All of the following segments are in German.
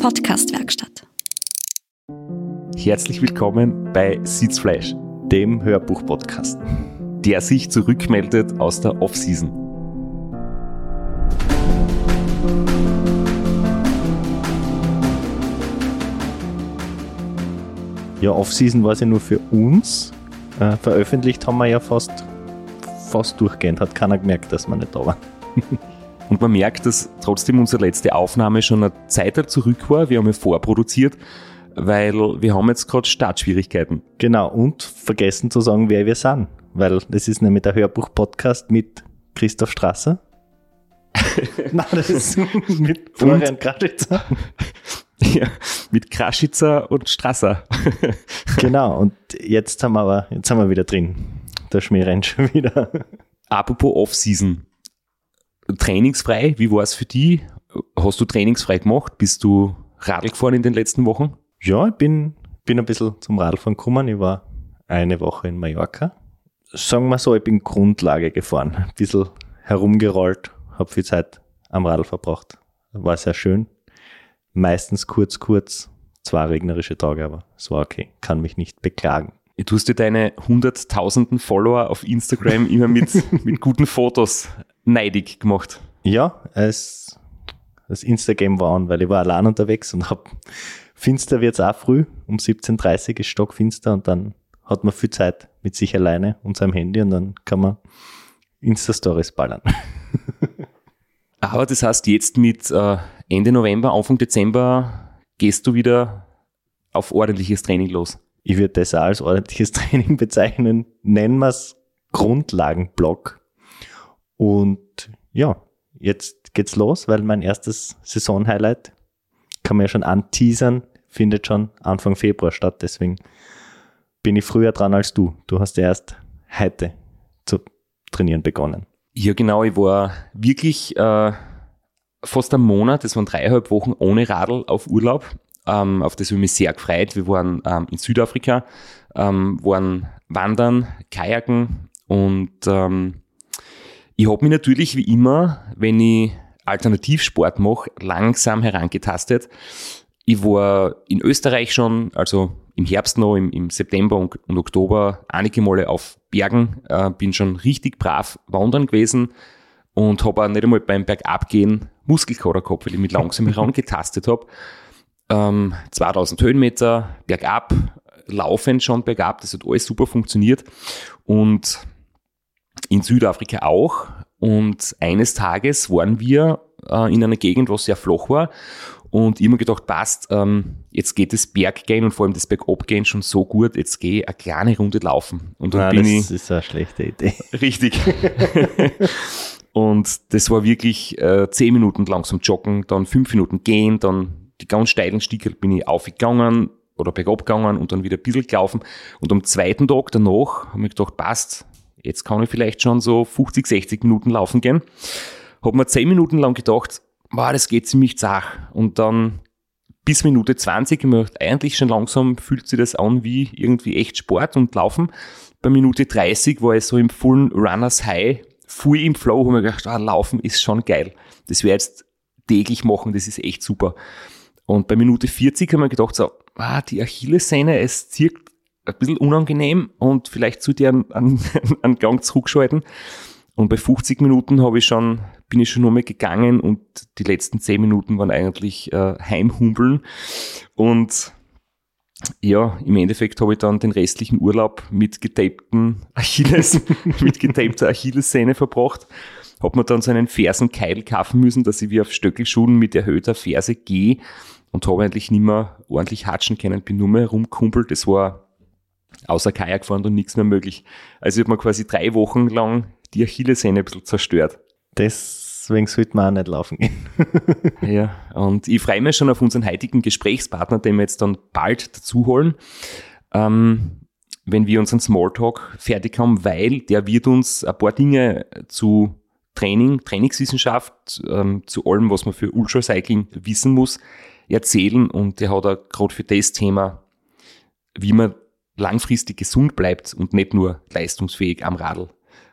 Podcastwerkstatt. Herzlich willkommen bei Sitzfleisch, dem Hörbuch-Podcast, der sich zurückmeldet aus der Off-Season. Ja, Off-Season war es ja nur für uns. Äh, veröffentlicht haben wir ja fast, fast durchgehend. Hat keiner gemerkt, dass wir nicht da waren. Und man merkt, dass trotzdem unsere letzte Aufnahme schon eine Zeit zurück war. Wir haben ja vorproduziert, weil wir haben jetzt gerade Startschwierigkeiten. Genau, und vergessen zu sagen, wer wir sind. Weil das ist nämlich der Hörbuch-Podcast mit Christoph Strasser. Nein, das ist mit Florian Kraschitzer. Ja, mit Kraschitzer und Strasser. genau, und jetzt haben wir aber, jetzt haben wir wieder drin. Der Schmäh rennt schon wieder. Apropos Off-Season. Trainingsfrei, wie war es für dich? Hast du trainingsfrei gemacht? Bist du Radl gefahren in den letzten Wochen? Ja, ich bin, bin ein bisschen zum Radfahren gekommen. Ich war eine Woche in Mallorca. Sagen wir so, ich bin Grundlage gefahren. Ein bisschen herumgerollt, habe viel Zeit am Radl verbracht. War sehr schön meistens kurz, kurz. Zwei regnerische Tage, aber es war okay. Kann mich nicht beklagen. Du hast dir deine hunderttausenden Follower auf Instagram immer mit, mit guten Fotos neidig gemacht. Ja, es, das Instagram war an, weil ich war allein unterwegs und hab finster wird's auch früh. Um 17.30 Uhr ist stockfinster und dann hat man viel Zeit mit sich alleine und seinem Handy und dann kann man Insta-Stories ballern. Aber das heißt, jetzt mit äh, Ende November, Anfang Dezember gehst du wieder auf ordentliches Training los. Ich würde das auch als ordentliches Training bezeichnen. Nennen wir es Grundlagenblock. Und ja, jetzt geht's los, weil mein erstes Saisonhighlight kann man ja schon anteasern, findet schon Anfang Februar statt. Deswegen bin ich früher dran als du. Du hast ja erst heute zu trainieren begonnen. Ja, genau. Ich war wirklich äh, fast einen Monat, das waren dreieinhalb Wochen ohne Radl auf Urlaub. Ähm, auf das habe ich mich sehr gefreut. Wir waren ähm, in Südafrika, ähm, waren wandern, kajaken und ähm, ich habe mich natürlich wie immer, wenn ich Alternativsport mache, langsam herangetastet. Ich war in Österreich schon, also im Herbst noch, im, im September und, und, Oktober einige Male auf Bergen, äh, bin schon richtig brav wandern gewesen und habe auch nicht einmal beim Bergabgehen Muskelkater gehabt, weil ich mich langsam herangetastet habe. Ähm, 2000 Höhenmeter bergab, laufend schon bergab, das hat alles super funktioniert und in Südafrika auch. Und eines Tages waren wir äh, in einer Gegend, wo es sehr flach war und immer gedacht, passt, ähm, jetzt geht das Berggehen und vor allem das Bergabgehen schon so gut, jetzt gehe ich eine kleine Runde laufen. Und dann Nein, bin das ich, ist eine schlechte Idee. Richtig. und das war wirklich äh, zehn Minuten langsam joggen, dann fünf Minuten gehen, dann die ganz steilen Stiege bin ich aufgegangen oder bergab gegangen und dann wieder ein bisschen gelaufen. Und am zweiten Tag danach habe ich gedacht, passt, jetzt kann ich vielleicht schon so 50, 60 Minuten laufen gehen. Habe mir zehn Minuten lang gedacht, wow, das geht ziemlich zach. Und dann bis Minute 20, ich eigentlich schon langsam fühlt sich das an wie irgendwie echt Sport und Laufen. Bei Minute 30 war ich so im vollen Runners High, voll im Flow, habe mir gedacht, ah, Laufen ist schon geil. Das werde ich jetzt täglich machen, das ist echt super. Und bei Minute 40 habe ich mir gedacht, so, ah, die Achillessehne, es zirkt ein bisschen unangenehm und vielleicht zu dir einen, einen, einen Gang zurückschalten. Und bei 50 Minuten habe ich schon, bin ich schon nur mehr gegangen und die letzten 10 Minuten waren eigentlich äh, Heimhumpeln. Und ja, im Endeffekt habe ich dann den restlichen Urlaub mit getapten Achilles, mit getapter Achillessehne verbracht. Habe mir dann so einen Fersenkeil kaufen müssen, dass ich wie auf Stöckelschuhen mit erhöhter Ferse gehe und habe eigentlich nicht mehr ordentlich hatschen können, bin nur mehr rumkumpelt. Das war außer Kajak fahren und nichts mehr möglich. Also ich habe mir quasi drei Wochen lang die Achillessehne ein bisschen zerstört. Deswegen sollte man auch nicht laufen gehen. ja, und ich freue mich schon auf unseren heutigen Gesprächspartner, den wir jetzt dann bald dazu holen, ähm, wenn wir unseren Smalltalk fertig haben, weil der wird uns ein paar Dinge zu Training, Trainingswissenschaft, ähm, zu allem, was man für Ultracycling wissen muss, erzählen und der hat auch gerade für das Thema, wie man langfristig gesund bleibt und nicht nur leistungsfähig am Radl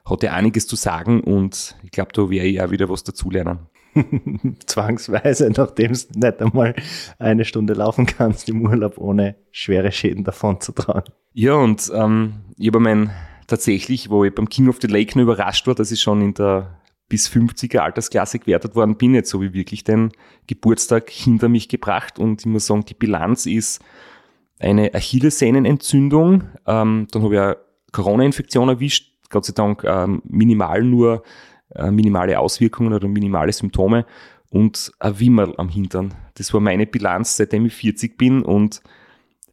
hat er einiges zu sagen und ich glaube, da werde ich auch wieder was dazulernen. Zwangsweise, nachdem du nicht einmal eine Stunde laufen kannst im Urlaub, ohne schwere Schäden davon zu tragen. Ja, und ähm, ich habe mein tatsächlich, wo ich beim King of the Lake nur überrascht war, dass ich schon in der bis 50er Altersklasse gewertet worden bin, jetzt so wie wirklich den Geburtstag hinter mich gebracht und ich muss sagen, die Bilanz ist eine Achillessehnenentzündung, ähm, dann habe ich eine Corona-Infektion erwischt, Gott sei Dank ähm, minimal nur äh, minimale Auswirkungen oder minimale Symptome und ein Wimmerl am Hintern. Das war meine Bilanz, seitdem ich 40 bin und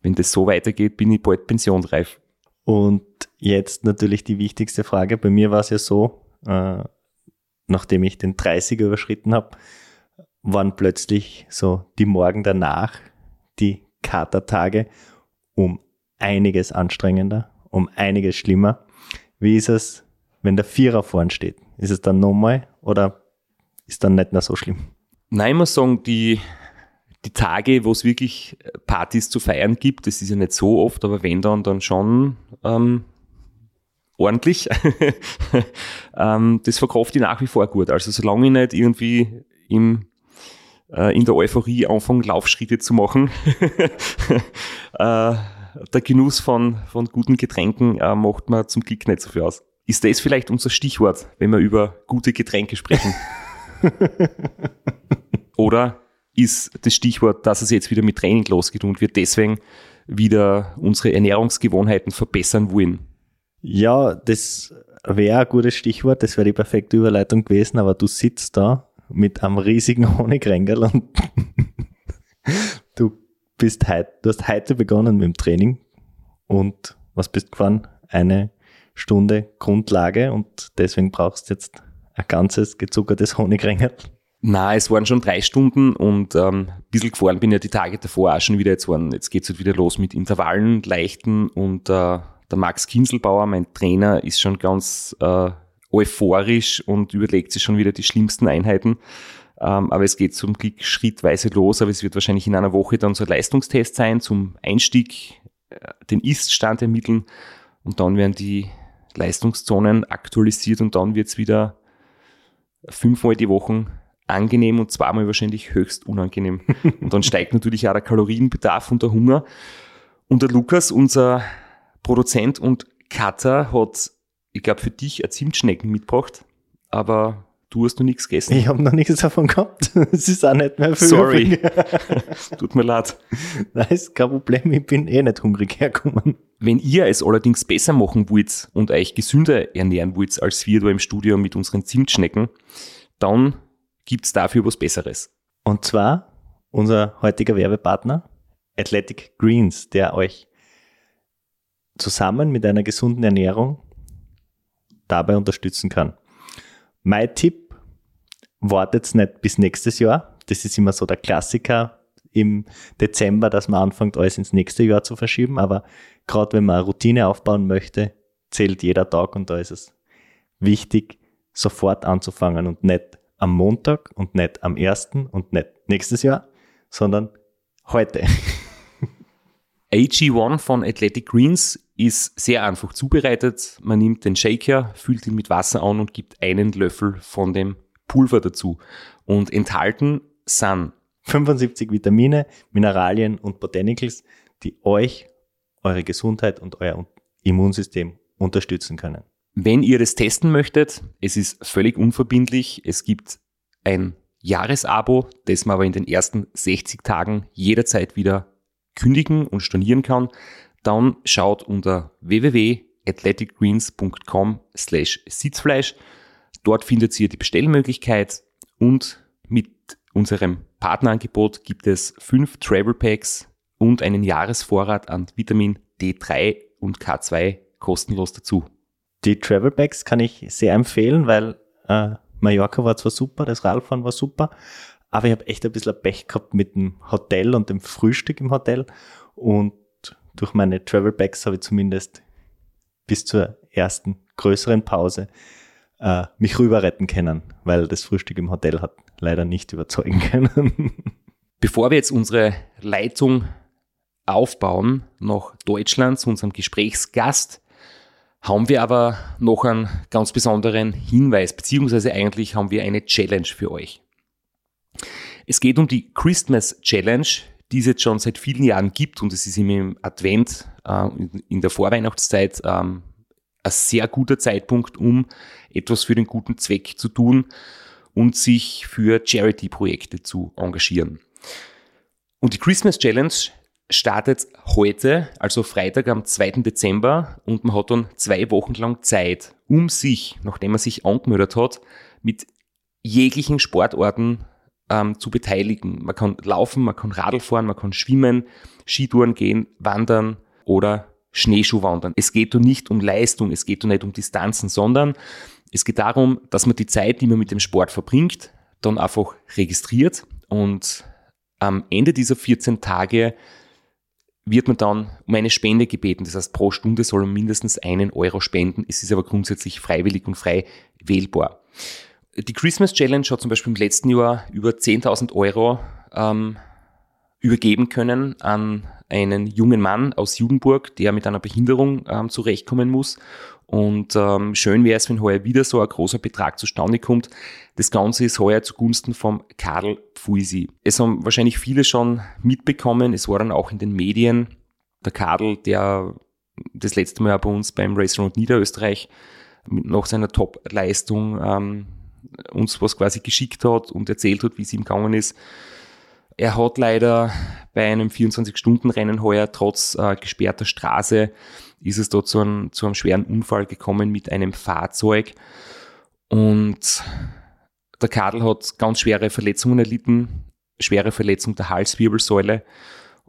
wenn das so weitergeht, bin ich bald pensionsreif. Und jetzt natürlich die wichtigste Frage. Bei mir war es ja so, äh, nachdem ich den 30er überschritten habe, waren plötzlich so die Morgen danach, die Katertage, um einiges anstrengender, um einiges schlimmer. Wie ist es, wenn der Vierer vorn steht? Ist es dann nochmal oder ist dann nicht mehr so schlimm? Nein, ich muss sagen, die, die Tage, wo es wirklich Partys zu feiern gibt, das ist ja nicht so oft, aber wenn dann, dann schon ähm, ordentlich. ähm, das verkauft ich nach wie vor gut. Also solange ich nicht irgendwie im, äh, in der Euphorie anfange, Laufschritte zu machen, äh, der Genuss von, von guten Getränken äh, macht mir zum Glück nicht so viel aus. Ist das vielleicht unser Stichwort, wenn wir über gute Getränke sprechen? Oder ist das Stichwort, dass es jetzt wieder mit Training losgeht und wir deswegen wieder unsere Ernährungsgewohnheiten verbessern wollen? Ja, das wäre ein gutes Stichwort, das wäre die perfekte Überleitung gewesen, aber du sitzt da mit einem riesigen Honigrängel und du bist heute, du hast heute begonnen mit dem Training und was bist gefahren? Eine Stunde Grundlage und deswegen brauchst du jetzt ein ganzes gezuckertes Honigrängel. Na, es waren schon drei Stunden und ähm, ein bisschen gefahren bin ja die Tage davor auch schon wieder. Jetzt, waren, jetzt geht's halt wieder los mit Intervallen, leichten und äh, der Max Kinselbauer, mein Trainer, ist schon ganz äh, euphorisch und überlegt sich schon wieder die schlimmsten Einheiten. Ähm, aber es geht zum Glück schrittweise los, aber es wird wahrscheinlich in einer Woche dann so ein Leistungstest sein zum Einstieg, äh, den Ist-Stand ermitteln und dann werden die Leistungszonen aktualisiert und dann wird's wieder fünfmal die Woche angenehm und zweimal wahrscheinlich höchst unangenehm. Und dann steigt natürlich auch der Kalorienbedarf und der Hunger. Und der Lukas, unser Produzent und Cutter hat, ich glaube, für dich ein Zimtschnecken mitgebracht, aber du hast noch nichts gegessen. Ich habe noch nichts davon gehabt. Es ist auch nicht mehr viel. Sorry. Tut mir leid. Nein, ist kein Problem. Ich bin eh nicht hungrig hergekommen. Wenn ihr es allerdings besser machen wollt und euch gesünder ernähren wollt als wir da im Studio mit unseren Zimtschnecken, dann gibt's dafür was Besseres. Und zwar unser heutiger Werbepartner Athletic Greens, der euch zusammen mit einer gesunden Ernährung dabei unterstützen kann. Mein Tipp, wartet nicht bis nächstes Jahr. Das ist immer so der Klassiker im Dezember, dass man anfängt, alles ins nächste Jahr zu verschieben. Aber gerade wenn man eine Routine aufbauen möchte, zählt jeder Tag und da ist es wichtig, sofort anzufangen und nicht am Montag und nicht am ersten und nicht nächstes Jahr, sondern heute. AG1 von Athletic Greens ist sehr einfach zubereitet. Man nimmt den Shaker, füllt ihn mit Wasser an und gibt einen Löffel von dem Pulver dazu. Und enthalten sind 75 Vitamine, Mineralien und Botanicals, die euch, eure Gesundheit und euer Immunsystem unterstützen können. Wenn ihr das testen möchtet, es ist völlig unverbindlich. Es gibt ein Jahresabo, das man aber in den ersten 60 Tagen jederzeit wieder kündigen und stornieren kann dann schaut unter www.athleticgreens.com slash Sitzfleisch. Dort findet ihr die Bestellmöglichkeit und mit unserem Partnerangebot gibt es fünf Travel Packs und einen Jahresvorrat an Vitamin D3 und K2 kostenlos dazu. Die Travel Packs kann ich sehr empfehlen, weil äh, Mallorca war zwar super, das Radfahren war super, aber ich habe echt ein bisschen Pech gehabt mit dem Hotel und dem Frühstück im Hotel und durch meine Travel Bags habe ich zumindest bis zur ersten größeren Pause äh, mich rüber retten können, weil das Frühstück im Hotel hat leider nicht überzeugen können. Bevor wir jetzt unsere Leitung aufbauen nach Deutschland zu unserem Gesprächsgast, haben wir aber noch einen ganz besonderen Hinweis, beziehungsweise eigentlich haben wir eine Challenge für euch. Es geht um die Christmas Challenge, die es jetzt schon seit vielen Jahren gibt und es ist im Advent, äh, in der Vorweihnachtszeit, ähm, ein sehr guter Zeitpunkt, um etwas für den guten Zweck zu tun und sich für Charity-Projekte zu engagieren. Und die Christmas Challenge startet heute, also Freitag am 2. Dezember und man hat dann zwei Wochen lang Zeit, um sich, nachdem man sich angemeldet hat, mit jeglichen Sportarten ähm, zu beteiligen. Man kann laufen, man kann Radl fahren, man kann schwimmen, Skitouren gehen, wandern oder Schneeschuhwandern. Es geht nicht um Leistung, es geht nicht um Distanzen, sondern es geht darum, dass man die Zeit, die man mit dem Sport verbringt, dann einfach registriert und am Ende dieser 14 Tage wird man dann um eine Spende gebeten. Das heißt, pro Stunde soll man mindestens einen Euro spenden. Es ist aber grundsätzlich freiwillig und frei wählbar. Die Christmas Challenge hat zum Beispiel im letzten Jahr über 10.000 Euro ähm, übergeben können an einen jungen Mann aus Judenburg, der mit einer Behinderung ähm, zurechtkommen muss. Und ähm, schön wäre es, wenn heuer wieder so ein großer Betrag zustande kommt. Das Ganze ist heuer zugunsten vom Karl Pfuisi. Es haben wahrscheinlich viele schon mitbekommen, es war dann auch in den Medien. Der Karl, der das letzte Mal bei uns beim Race Round Niederösterreich nach seiner Top-Leistung ähm, uns was quasi geschickt hat und erzählt hat, wie es ihm gegangen ist. Er hat leider bei einem 24-Stunden-Rennen heuer trotz äh, gesperrter Straße ist es dort zu einem, zu einem schweren Unfall gekommen mit einem Fahrzeug und der Kadel hat ganz schwere Verletzungen erlitten, schwere Verletzung der Halswirbelsäule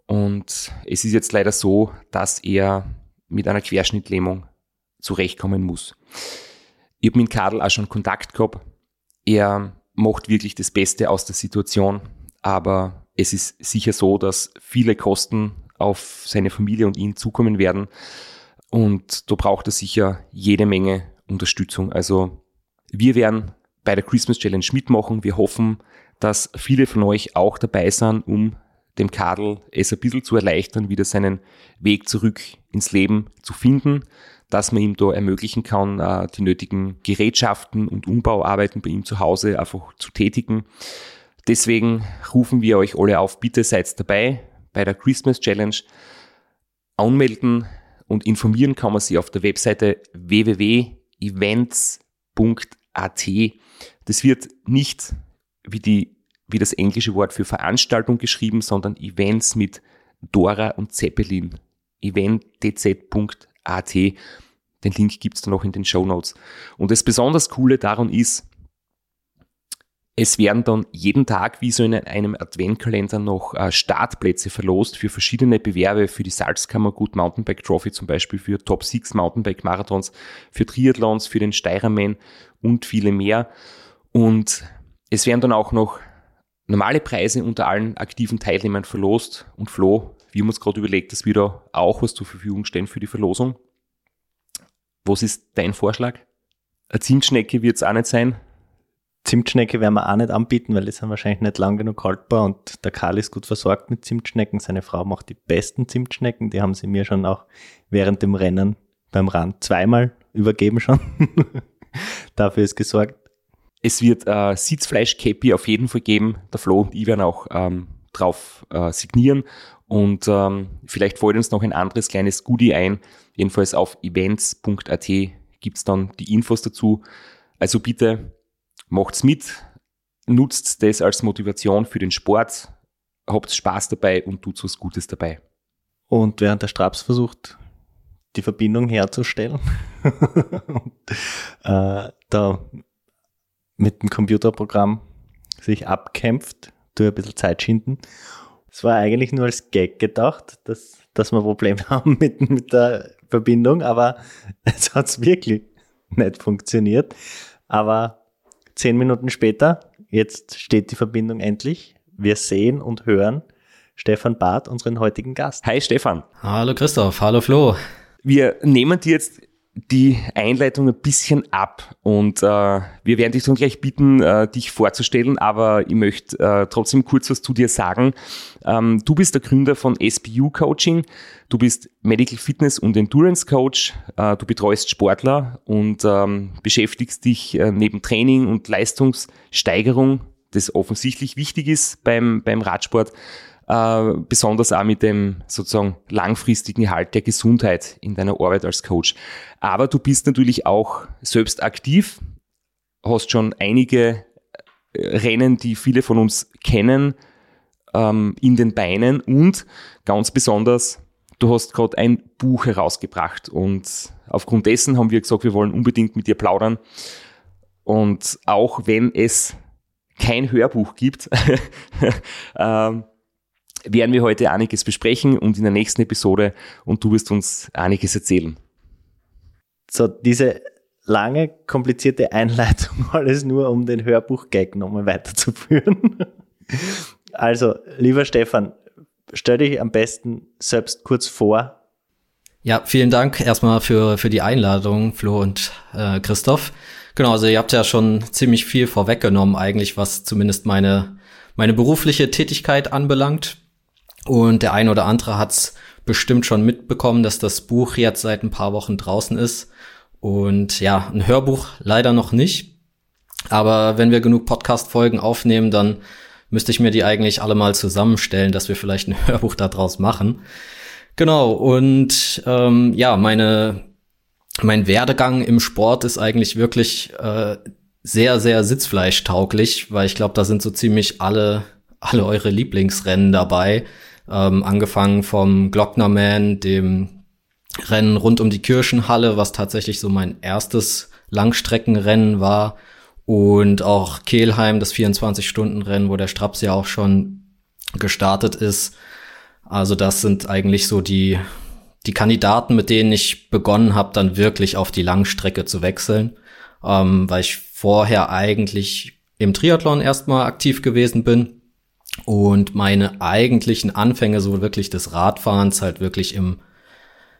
und es ist jetzt leider so, dass er mit einer Querschnittlähmung zurechtkommen muss. Ich habe mit Kadel auch schon Kontakt gehabt. Er macht wirklich das Beste aus der Situation aber es ist sicher so, dass viele Kosten auf seine Familie und ihn zukommen werden. Und da braucht er sicher jede Menge Unterstützung. Also wir werden bei der Christmas Challenge mitmachen. Wir hoffen, dass viele von euch auch dabei sind, um dem Kadel es ein bisschen zu erleichtern, wieder seinen Weg zurück ins Leben zu finden, dass man ihm da ermöglichen kann, äh, die nötigen Gerätschaften und Umbauarbeiten bei ihm zu Hause einfach zu tätigen. Deswegen rufen wir euch alle auf, bitte seid dabei bei der Christmas Challenge. Anmelden und informieren kann man sich auf der Webseite www.events.at. Das wird nicht wie, die, wie das englische Wort für Veranstaltung geschrieben, sondern Events mit Dora und Zeppelin. eventtz.at. Den Link gibt es dann noch in den Show Notes. Und das besonders Coole daran ist, es werden dann jeden Tag wie so in einem Adventkalender noch äh, Startplätze verlost für verschiedene Bewerbe, für die Salzkammer Good Mountainbike Trophy zum Beispiel, für Top 6 Mountainbike Marathons, für Triathlons, für den Steirerman und viele mehr. Und es werden dann auch noch normale Preise unter allen aktiven Teilnehmern verlost. Und Flo, wir haben uns gerade überlegt, dass wir da auch was zur Verfügung stellen für die Verlosung. Was ist dein Vorschlag? Eine Zimtschnecke wird es auch nicht sein. Zimtschnecke werden wir auch nicht anbieten, weil die sind wahrscheinlich nicht lang genug haltbar und der Karl ist gut versorgt mit Zimtschnecken. Seine Frau macht die besten Zimtschnecken, die haben sie mir schon auch während dem Rennen beim Rand zweimal übergeben schon. Dafür ist gesorgt. Es wird äh, Sitzfleisch-Käppi auf jeden Fall geben. Der Flo und ich werden auch ähm, drauf äh, signieren. Und ähm, vielleicht fällt uns noch ein anderes kleines Goodie ein. Jedenfalls auf events.at gibt's dann die Infos dazu. Also bitte macht's mit, nutzt das als Motivation für den Sport, habt Spaß dabei und tut was Gutes dabei. Und während der Straps versucht, die Verbindung herzustellen, und, äh, da mit dem Computerprogramm sich abkämpft, durch ein bisschen Zeit schinden. Es war eigentlich nur als Gag gedacht, dass, dass wir Probleme haben mit, mit der Verbindung, aber es hat wirklich nicht funktioniert. Aber Zehn Minuten später, jetzt steht die Verbindung endlich. Wir sehen und hören Stefan Barth, unseren heutigen Gast. Hi Stefan. Hallo Christoph, hallo Flo. Wir nehmen dir jetzt die Einleitung ein bisschen ab. Und äh, wir werden dich dann gleich bitten, äh, dich vorzustellen, aber ich möchte äh, trotzdem kurz was zu dir sagen. Ähm, du bist der Gründer von SPU Coaching, du bist Medical Fitness und Endurance Coach, äh, du betreust Sportler und ähm, beschäftigst dich äh, neben Training und Leistungssteigerung das offensichtlich wichtig ist beim, beim Radsport, äh, besonders auch mit dem sozusagen langfristigen Halt der Gesundheit in deiner Arbeit als Coach. Aber du bist natürlich auch selbst aktiv, hast schon einige äh, Rennen, die viele von uns kennen, ähm, in den Beinen und ganz besonders, du hast gerade ein Buch herausgebracht und aufgrund dessen haben wir gesagt, wir wollen unbedingt mit dir plaudern. Und auch wenn es kein Hörbuch gibt, ähm, werden wir heute einiges besprechen und in der nächsten Episode und du wirst uns einiges erzählen. So, diese lange, komplizierte Einleitung, alles nur um den Hörbuch-Gag nochmal weiterzuführen. Also, lieber Stefan, stell dich am besten selbst kurz vor. Ja, vielen Dank erstmal für, für die Einladung, Flo und äh, Christoph. Genau, also ihr habt ja schon ziemlich viel vorweggenommen, eigentlich, was zumindest meine, meine berufliche Tätigkeit anbelangt. Und der ein oder andere hat's bestimmt schon mitbekommen, dass das Buch jetzt seit ein paar Wochen draußen ist. Und ja, ein Hörbuch leider noch nicht. Aber wenn wir genug Podcast-Folgen aufnehmen, dann müsste ich mir die eigentlich alle mal zusammenstellen, dass wir vielleicht ein Hörbuch daraus machen. Genau, und ähm, ja, meine, mein Werdegang im Sport ist eigentlich wirklich äh, sehr, sehr sitzfleischtauglich, weil ich glaube, da sind so ziemlich alle, alle eure Lieblingsrennen dabei. Ähm, angefangen vom Glocknerman, dem Rennen rund um die Kirchenhalle, was tatsächlich so mein erstes Langstreckenrennen war. Und auch Kehlheim, das 24-Stunden-Rennen, wo der Straps ja auch schon gestartet ist. Also das sind eigentlich so die, die Kandidaten, mit denen ich begonnen habe, dann wirklich auf die Langstrecke zu wechseln. Ähm, weil ich vorher eigentlich im Triathlon erstmal aktiv gewesen bin und meine eigentlichen Anfänge so wirklich des Radfahrens halt wirklich im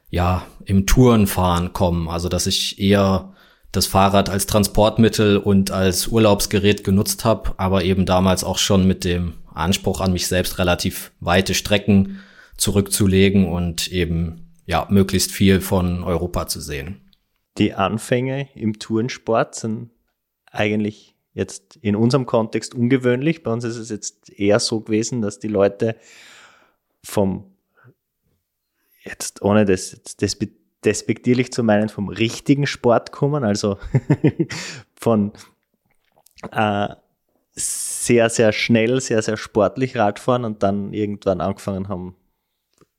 ja, im Tourenfahren kommen. Also, dass ich eher das Fahrrad als Transportmittel und als Urlaubsgerät genutzt habe, aber eben damals auch schon mit dem Anspruch an mich selbst relativ weite Strecken zurückzulegen und eben ja möglichst viel von Europa zu sehen. Die Anfänge im Tourensport sind eigentlich jetzt in unserem Kontext ungewöhnlich. Bei uns ist es jetzt eher so gewesen, dass die Leute vom jetzt ohne das, das despektierlich zu meinen, vom richtigen Sport kommen, also von äh, sehr, sehr schnell, sehr, sehr sportlich Radfahren und dann irgendwann angefangen haben,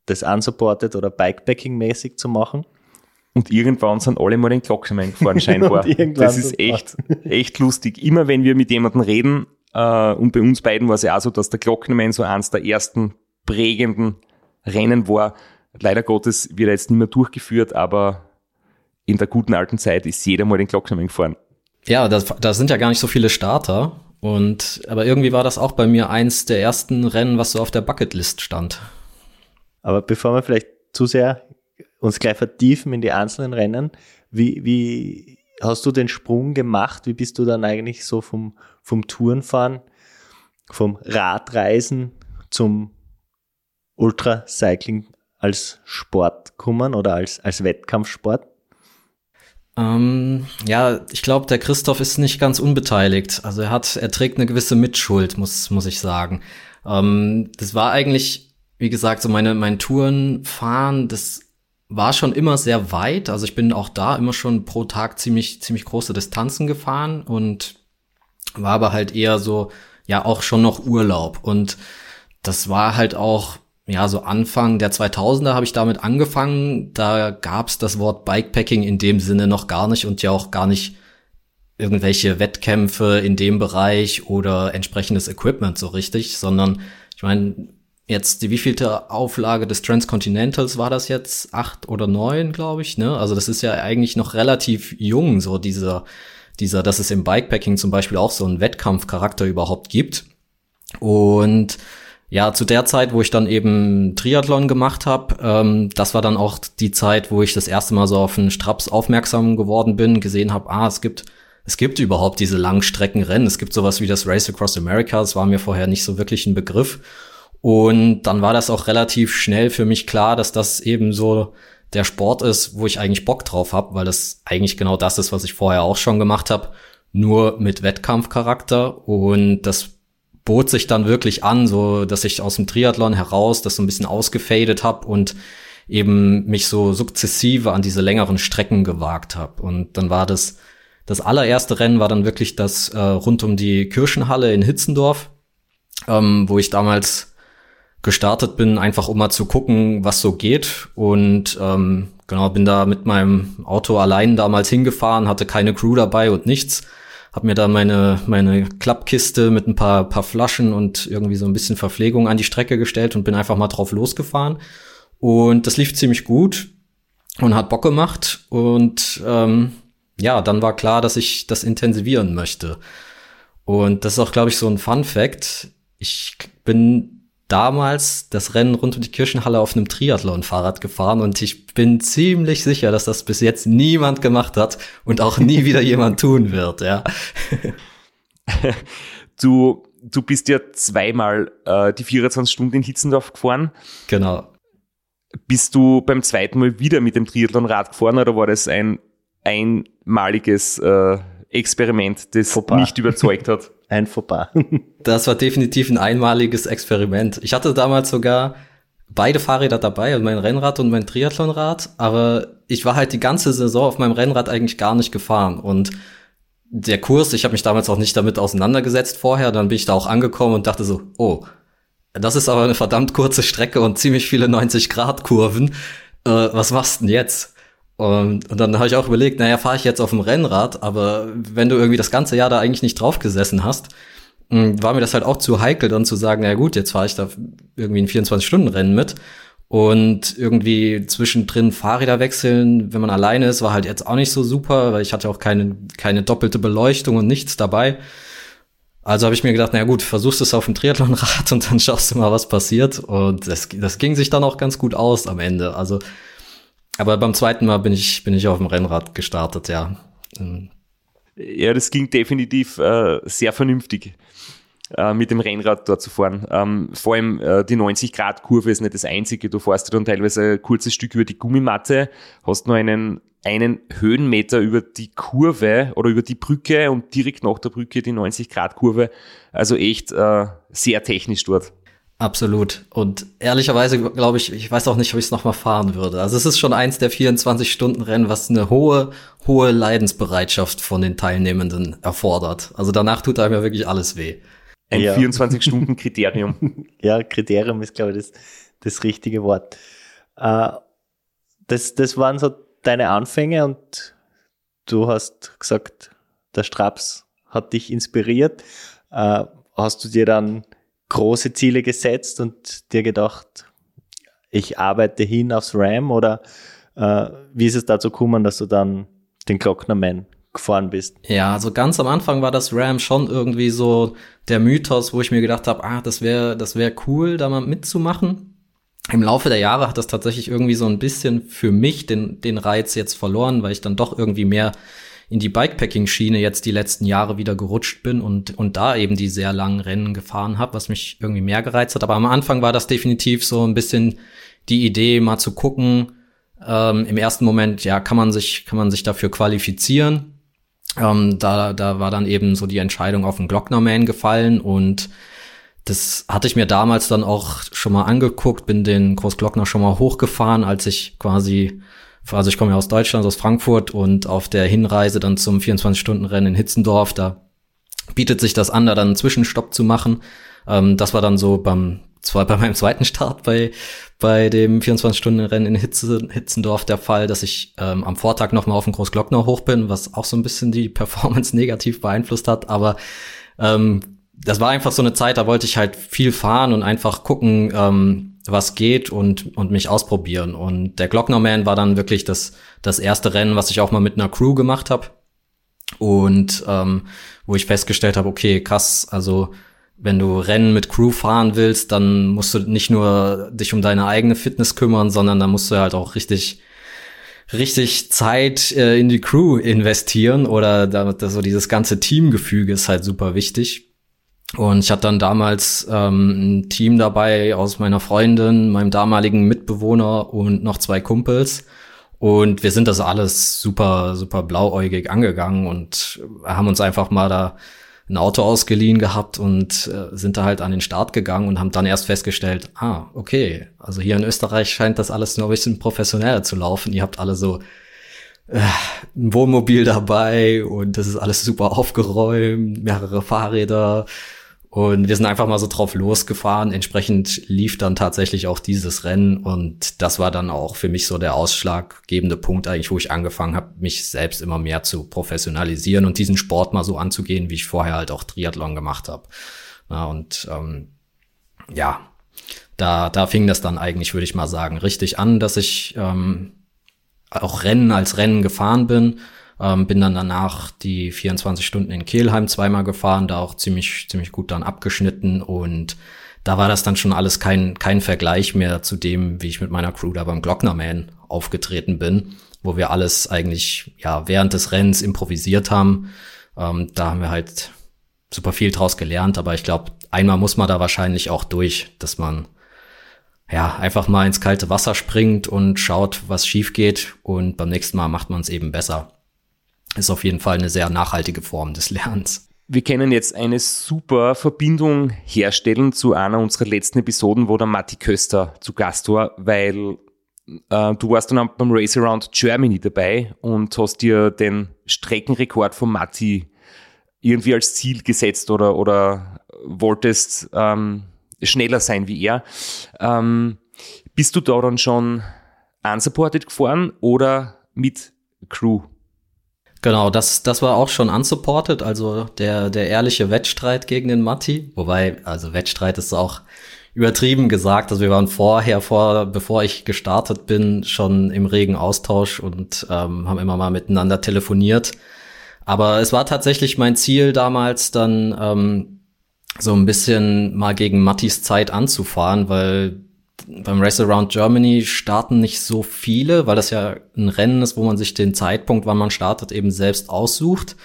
das unsupported oder Bikepacking-mäßig zu machen. Und irgendwann sind alle mal den Glocknermann gefahren, scheinbar. das ist echt, echt lustig. Immer wenn wir mit jemandem reden, äh, und bei uns beiden war es ja auch so, dass der Glocknermann so eins der ersten prägenden Rennen war, Leider Gottes wird er jetzt nicht mehr durchgeführt, aber in der guten alten Zeit ist jeder mal den Glocknermann gefahren. Ja, da das sind ja gar nicht so viele Starter. Und aber irgendwie war das auch bei mir eins der ersten Rennen, was so auf der Bucketlist stand. Aber bevor wir vielleicht zu sehr uns gleich vertiefen in die einzelnen Rennen, wie, wie hast du den Sprung gemacht? Wie bist du dann eigentlich so vom, vom Tourenfahren, vom Radreisen zum Ultracycling als Sport kommen oder als, als Wettkampfsport? Ähm, ja, ich glaube, der Christoph ist nicht ganz unbeteiligt. Also er hat, er trägt eine gewisse Mitschuld, muss, muss ich sagen. Ähm, das war eigentlich, wie gesagt, so meine, mein Tourenfahren, das war schon immer sehr weit. Also ich bin auch da immer schon pro Tag ziemlich, ziemlich große Distanzen gefahren und war aber halt eher so, ja, auch schon noch Urlaub. Und das war halt auch ja, so Anfang der 2000er habe ich damit angefangen. Da gab's das Wort Bikepacking in dem Sinne noch gar nicht und ja auch gar nicht irgendwelche Wettkämpfe in dem Bereich oder entsprechendes Equipment so richtig, sondern ich meine, jetzt die wievielte Auflage des Transcontinentals war das jetzt? Acht oder neun, glaube ich, ne? Also das ist ja eigentlich noch relativ jung, so dieser, dieser, dass es im Bikepacking zum Beispiel auch so einen Wettkampfcharakter überhaupt gibt. Und ja, zu der Zeit, wo ich dann eben Triathlon gemacht habe, ähm, das war dann auch die Zeit, wo ich das erste Mal so auf einen Straps aufmerksam geworden bin, gesehen habe, ah, es gibt es gibt überhaupt diese Langstreckenrennen, es gibt sowas wie das Race Across America, das war mir vorher nicht so wirklich ein Begriff. Und dann war das auch relativ schnell für mich klar, dass das eben so der Sport ist, wo ich eigentlich Bock drauf habe, weil das eigentlich genau das ist, was ich vorher auch schon gemacht habe, nur mit Wettkampfcharakter. Und das bot sich dann wirklich an, so dass ich aus dem Triathlon heraus das so ein bisschen ausgefadet habe und eben mich so sukzessive an diese längeren Strecken gewagt habe. Und dann war das, das allererste Rennen war dann wirklich das äh, rund um die Kirchenhalle in Hitzendorf, ähm, wo ich damals gestartet bin, einfach um mal zu gucken, was so geht. Und ähm, genau, bin da mit meinem Auto allein damals hingefahren, hatte keine Crew dabei und nichts. Hab mir da meine, meine Klappkiste mit ein paar, paar Flaschen und irgendwie so ein bisschen Verpflegung an die Strecke gestellt und bin einfach mal drauf losgefahren und das lief ziemlich gut und hat Bock gemacht. Und ähm, ja, dann war klar, dass ich das intensivieren möchte. Und das ist auch, glaube ich, so ein Fun Fact. Ich bin damals das Rennen rund um die Kirchenhalle auf einem Triathlon-Fahrrad gefahren und ich bin ziemlich sicher, dass das bis jetzt niemand gemacht hat und auch nie wieder jemand tun wird, ja. Du, du bist ja zweimal äh, die 24 Stunden in Hitzendorf gefahren. Genau. Bist du beim zweiten Mal wieder mit dem Triathlonrad gefahren oder war das ein einmaliges äh, Experiment, das Fauxpas. nicht überzeugt hat? Ein Fauxpas. das war definitiv ein einmaliges Experiment. Ich hatte damals sogar beide Fahrräder dabei, also mein Rennrad und mein Triathlonrad, aber ich war halt die ganze Saison auf meinem Rennrad eigentlich gar nicht gefahren und der Kurs, ich habe mich damals auch nicht damit auseinandergesetzt vorher, dann bin ich da auch angekommen und dachte so, oh, das ist aber eine verdammt kurze Strecke und ziemlich viele 90-Grad-Kurven. Äh, was machst du denn jetzt? Und, und dann habe ich auch überlegt, naja, fahre ich jetzt auf dem Rennrad, aber wenn du irgendwie das ganze Jahr da eigentlich nicht drauf gesessen hast, hm, war mir das halt auch zu heikel, dann zu sagen, naja gut, jetzt fahre ich da irgendwie ein 24-Stunden-Rennen mit. Und irgendwie zwischendrin Fahrräder wechseln, wenn man alleine ist, war halt jetzt auch nicht so super, weil ich hatte auch keine, keine doppelte Beleuchtung und nichts dabei. Also habe ich mir gedacht, na gut, versuchst es auf dem Triathlonrad und dann schaust du mal, was passiert. Und das, das ging sich dann auch ganz gut aus am Ende. Also, aber beim zweiten Mal bin ich, bin ich auf dem Rennrad gestartet, ja. Ähm, ja, das ging definitiv äh, sehr vernünftig äh, mit dem Rennrad dort zu fahren. Ähm, vor allem äh, die 90-Grad-Kurve ist nicht das einzige. Du fährst dann teilweise ein kurzes Stück über die Gummimatte, hast nur einen einen Höhenmeter über die Kurve oder über die Brücke und direkt nach der Brücke die 90-Grad-Kurve. Also echt äh, sehr technisch dort. Absolut. Und ehrlicherweise glaube ich, ich weiß auch nicht, ob ich es nochmal fahren würde. Also es ist schon eins der 24-Stunden-Rennen, was eine hohe, hohe Leidensbereitschaft von den Teilnehmenden erfordert. Also danach tut einem ja wirklich alles weh. Ein ja. 24-Stunden-Kriterium. ja, Kriterium ist, glaube ich, das, das richtige Wort. Äh, das, das waren so deine Anfänge und du hast gesagt, der Straps hat dich inspiriert. Äh, hast du dir dann große Ziele gesetzt und dir gedacht, ich arbeite hin aufs RAM oder äh, wie ist es dazu gekommen, dass du dann den Glocknerman gefahren bist? Ja, also ganz am Anfang war das RAM schon irgendwie so der Mythos, wo ich mir gedacht habe, ah, das wäre das wäre cool, da mal mitzumachen im Laufe der Jahre hat das tatsächlich irgendwie so ein bisschen für mich den, den Reiz jetzt verloren, weil ich dann doch irgendwie mehr in die Bikepacking-Schiene jetzt die letzten Jahre wieder gerutscht bin und, und da eben die sehr langen Rennen gefahren habe, was mich irgendwie mehr gereizt hat. Aber am Anfang war das definitiv so ein bisschen die Idee, mal zu gucken. Ähm, Im ersten Moment, ja, kann man sich, kann man sich dafür qualifizieren. Ähm, da, da war dann eben so die Entscheidung auf den Glocknerman gefallen und das hatte ich mir damals dann auch schon mal angeguckt, bin den Großglockner schon mal hochgefahren, als ich quasi, also ich komme ja aus Deutschland, aus Frankfurt und auf der Hinreise dann zum 24-Stunden-Rennen in Hitzendorf, da bietet sich das an, da dann einen Zwischenstopp zu machen. Ähm, das war dann so beim, zwar bei meinem zweiten Start bei, bei dem 24-Stunden-Rennen in Hitze, Hitzendorf der Fall, dass ich ähm, am Vortag nochmal auf den Großglockner hoch bin, was auch so ein bisschen die Performance negativ beeinflusst hat, aber ähm, das war einfach so eine Zeit, da wollte ich halt viel fahren und einfach gucken, ähm, was geht und, und mich ausprobieren. Und der Glocknerman war dann wirklich das, das erste Rennen, was ich auch mal mit einer Crew gemacht habe. Und ähm, wo ich festgestellt habe, okay, krass, also wenn du Rennen mit Crew fahren willst, dann musst du nicht nur dich um deine eigene Fitness kümmern, sondern dann musst du halt auch richtig richtig Zeit äh, in die Crew investieren oder da, da so dieses ganze Teamgefüge ist halt super wichtig. Und ich hatte dann damals ähm, ein Team dabei aus meiner Freundin, meinem damaligen Mitbewohner und noch zwei Kumpels. Und wir sind das alles super, super blauäugig angegangen und haben uns einfach mal da ein Auto ausgeliehen gehabt und äh, sind da halt an den Start gegangen und haben dann erst festgestellt, ah, okay, also hier in Österreich scheint das alles nur ein bisschen professioneller zu laufen. Ihr habt alle so äh, ein Wohnmobil dabei und das ist alles super aufgeräumt, mehrere Fahrräder und wir sind einfach mal so drauf losgefahren. Entsprechend lief dann tatsächlich auch dieses Rennen. Und das war dann auch für mich so der ausschlaggebende Punkt eigentlich, wo ich angefangen habe, mich selbst immer mehr zu professionalisieren und diesen Sport mal so anzugehen, wie ich vorher halt auch Triathlon gemacht habe. Ja, und ähm, ja, da, da fing das dann eigentlich, würde ich mal sagen, richtig an, dass ich ähm, auch Rennen als Rennen gefahren bin ähm, bin dann danach die 24 Stunden in Kehlheim zweimal gefahren, da auch ziemlich, ziemlich gut dann abgeschnitten und da war das dann schon alles kein, kein Vergleich mehr zu dem, wie ich mit meiner Crew da beim Glocknerman aufgetreten bin, wo wir alles eigentlich ja während des Rennens improvisiert haben. Ähm, da haben wir halt super viel draus gelernt, aber ich glaube, einmal muss man da wahrscheinlich auch durch, dass man ja einfach mal ins kalte Wasser springt und schaut, was schief geht und beim nächsten Mal macht man es eben besser ist auf jeden Fall eine sehr nachhaltige Form des Lernens. Wir können jetzt eine super Verbindung herstellen zu einer unserer letzten Episoden, wo der Matti Köster zu Gast war, weil äh, du warst dann beim Race Around Germany dabei und hast dir den Streckenrekord von Matti irgendwie als Ziel gesetzt oder, oder wolltest ähm, schneller sein wie er. Ähm, bist du da dann schon unsupported gefahren oder mit Crew? Genau, das, das war auch schon unsupported, also der, der ehrliche Wettstreit gegen den Matti. Wobei, also Wettstreit ist auch übertrieben gesagt. Also wir waren vorher, vor, bevor ich gestartet bin, schon im regen Austausch und ähm, haben immer mal miteinander telefoniert. Aber es war tatsächlich mein Ziel damals dann ähm, so ein bisschen mal gegen Mattis Zeit anzufahren, weil beim Race Around Germany starten nicht so viele, weil das ja ein Rennen ist, wo man sich den Zeitpunkt, wann man startet, eben selbst aussucht.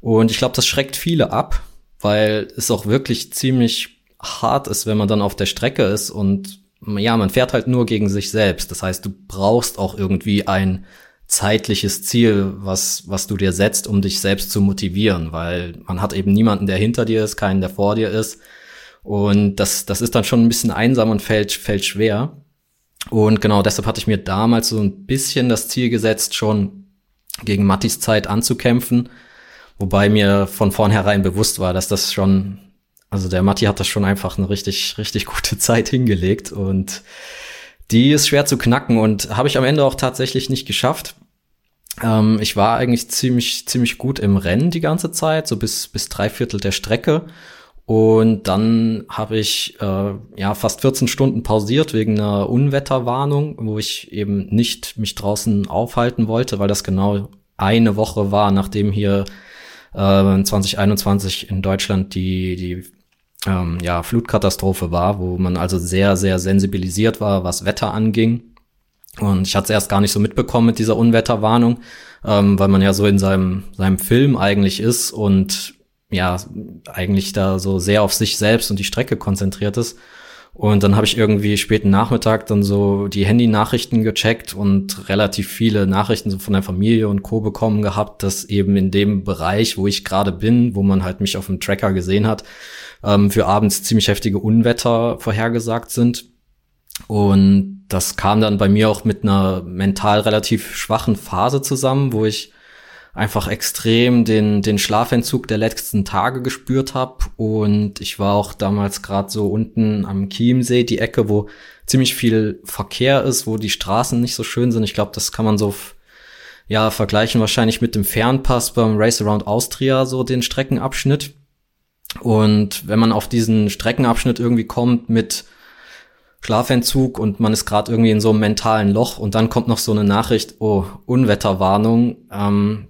Und ich glaube, das schreckt viele ab, weil es auch wirklich ziemlich hart ist, wenn man dann auf der Strecke ist und ja, man fährt halt nur gegen sich selbst. Das heißt, du brauchst auch irgendwie ein zeitliches Ziel, was, was du dir setzt, um dich selbst zu motivieren, weil man hat eben niemanden, der hinter dir ist, keinen, der vor dir ist. Und das, das ist dann schon ein bisschen einsam und fällt, fällt schwer. Und genau deshalb hatte ich mir damals so ein bisschen das Ziel gesetzt, schon gegen Mattis Zeit anzukämpfen. Wobei mir von vornherein bewusst war, dass das schon, also der Matti hat das schon einfach eine richtig, richtig gute Zeit hingelegt und die ist schwer zu knacken und habe ich am Ende auch tatsächlich nicht geschafft. Ähm, ich war eigentlich ziemlich, ziemlich gut im Rennen die ganze Zeit, so bis, bis drei Viertel der Strecke und dann habe ich äh, ja fast 14 Stunden pausiert wegen einer Unwetterwarnung, wo ich eben nicht mich draußen aufhalten wollte, weil das genau eine Woche war, nachdem hier äh, 2021 in Deutschland die die ähm, ja, Flutkatastrophe war, wo man also sehr sehr sensibilisiert war, was Wetter anging. Und ich hatte es erst gar nicht so mitbekommen mit dieser Unwetterwarnung, ähm, weil man ja so in seinem seinem Film eigentlich ist und ja, eigentlich da so sehr auf sich selbst und die Strecke konzentriert ist. Und dann habe ich irgendwie späten Nachmittag dann so die Handy-Nachrichten gecheckt und relativ viele Nachrichten so von der Familie und Co. bekommen gehabt, dass eben in dem Bereich, wo ich gerade bin, wo man halt mich auf dem Tracker gesehen hat, ähm, für abends ziemlich heftige Unwetter vorhergesagt sind. Und das kam dann bei mir auch mit einer mental relativ schwachen Phase zusammen, wo ich einfach extrem den, den Schlafentzug der letzten Tage gespürt habe. Und ich war auch damals gerade so unten am Chiemsee, die Ecke, wo ziemlich viel Verkehr ist, wo die Straßen nicht so schön sind. Ich glaube, das kann man so ja vergleichen wahrscheinlich mit dem Fernpass beim Race Around Austria, so den Streckenabschnitt. Und wenn man auf diesen Streckenabschnitt irgendwie kommt mit Schlafentzug und man ist gerade irgendwie in so einem mentalen Loch und dann kommt noch so eine Nachricht, oh, Unwetterwarnung, ähm,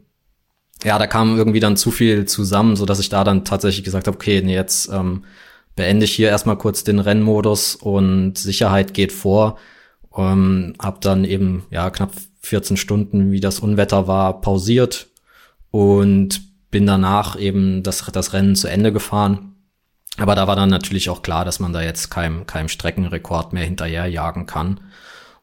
ja, da kam irgendwie dann zu viel zusammen, so dass ich da dann tatsächlich gesagt habe, okay, nee, jetzt ähm, beende ich hier erstmal kurz den Rennmodus und Sicherheit geht vor. Ähm, hab dann eben ja knapp 14 Stunden, wie das Unwetter war, pausiert und bin danach eben das, das Rennen zu Ende gefahren. Aber da war dann natürlich auch klar, dass man da jetzt keinem, keinem Streckenrekord mehr hinterherjagen kann.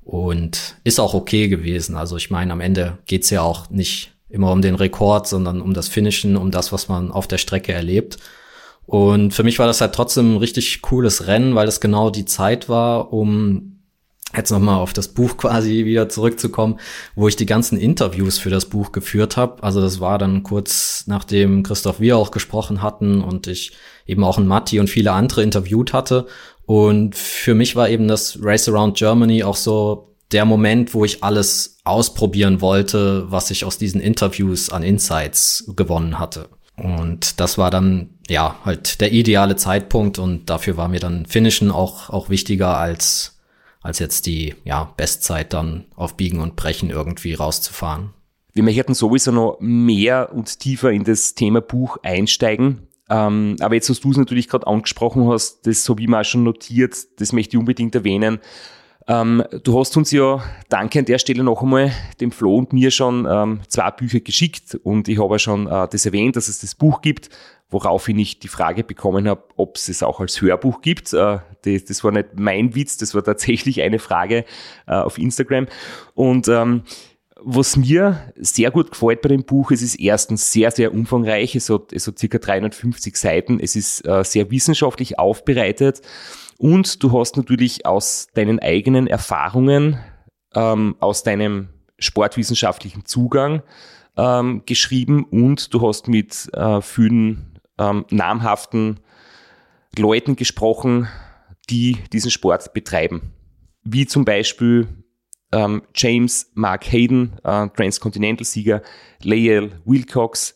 Und ist auch okay gewesen. Also ich meine, am Ende geht's ja auch nicht immer um den Rekord, sondern um das Finishen, um das, was man auf der Strecke erlebt. Und für mich war das halt trotzdem ein richtig cooles Rennen, weil es genau die Zeit war, um jetzt nochmal auf das Buch quasi wieder zurückzukommen, wo ich die ganzen Interviews für das Buch geführt habe. Also das war dann kurz nachdem Christoph wir auch gesprochen hatten und ich eben auch einen Matti und viele andere interviewt hatte. Und für mich war eben das Race Around Germany auch so der Moment, wo ich alles ausprobieren wollte, was ich aus diesen Interviews an Insights gewonnen hatte. Und das war dann, ja, halt der ideale Zeitpunkt und dafür war mir dann Finishen auch, auch wichtiger als, als jetzt die, ja, Bestzeit dann auf Biegen und Brechen irgendwie rauszufahren. Wir möchten sowieso noch mehr und tiefer in das Thema Buch einsteigen. Ähm, aber jetzt, was du es natürlich gerade angesprochen hast, das ich mir auch schon notiert, das möchte ich unbedingt erwähnen. Ähm, du hast uns ja, danke an der Stelle noch einmal, dem Flo und mir schon ähm, zwei Bücher geschickt und ich habe ja schon äh, das erwähnt, dass es das Buch gibt, woraufhin ich die Frage bekommen habe, ob es es auch als Hörbuch gibt. Äh, das, das, war nicht mein Witz, das war tatsächlich eine Frage äh, auf Instagram. Und ähm, was mir sehr gut gefällt bei dem Buch, es ist erstens sehr, sehr umfangreich, es hat, es hat circa 350 Seiten, es ist äh, sehr wissenschaftlich aufbereitet und du hast natürlich aus deinen eigenen Erfahrungen, ähm, aus deinem sportwissenschaftlichen Zugang ähm, geschrieben und du hast mit äh, vielen ähm, namhaften Leuten gesprochen, die diesen Sport betreiben. Wie zum Beispiel ähm, James Mark Hayden, äh, Transcontinental-Sieger, Lael Wilcox,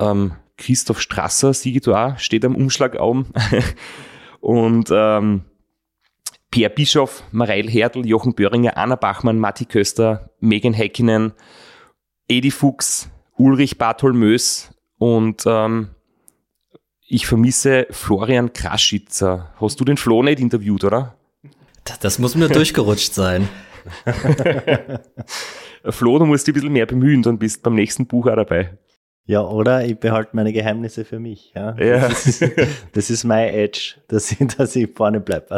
ähm, Christoph Strasser, Siege du auch, steht am Umschlag oben. Und ähm, Pierre Bischoff, Mareil Hertel, Jochen Böhringer, Anna Bachmann, Matti Köster, Megan Häkkinen, Edi Fuchs, Ulrich Bartholmös und ähm, ich vermisse Florian Kraschitzer. Hast du den Flo nicht interviewt, oder? Das muss mir durchgerutscht sein. Flo, du musst dich ein bisschen mehr bemühen, dann bist du beim nächsten Buch auch dabei. Ja, oder ich behalte meine Geheimnisse für mich. Ja. ja. Das, ist, das ist mein Edge, dass ich, dass ich vorne bleibe.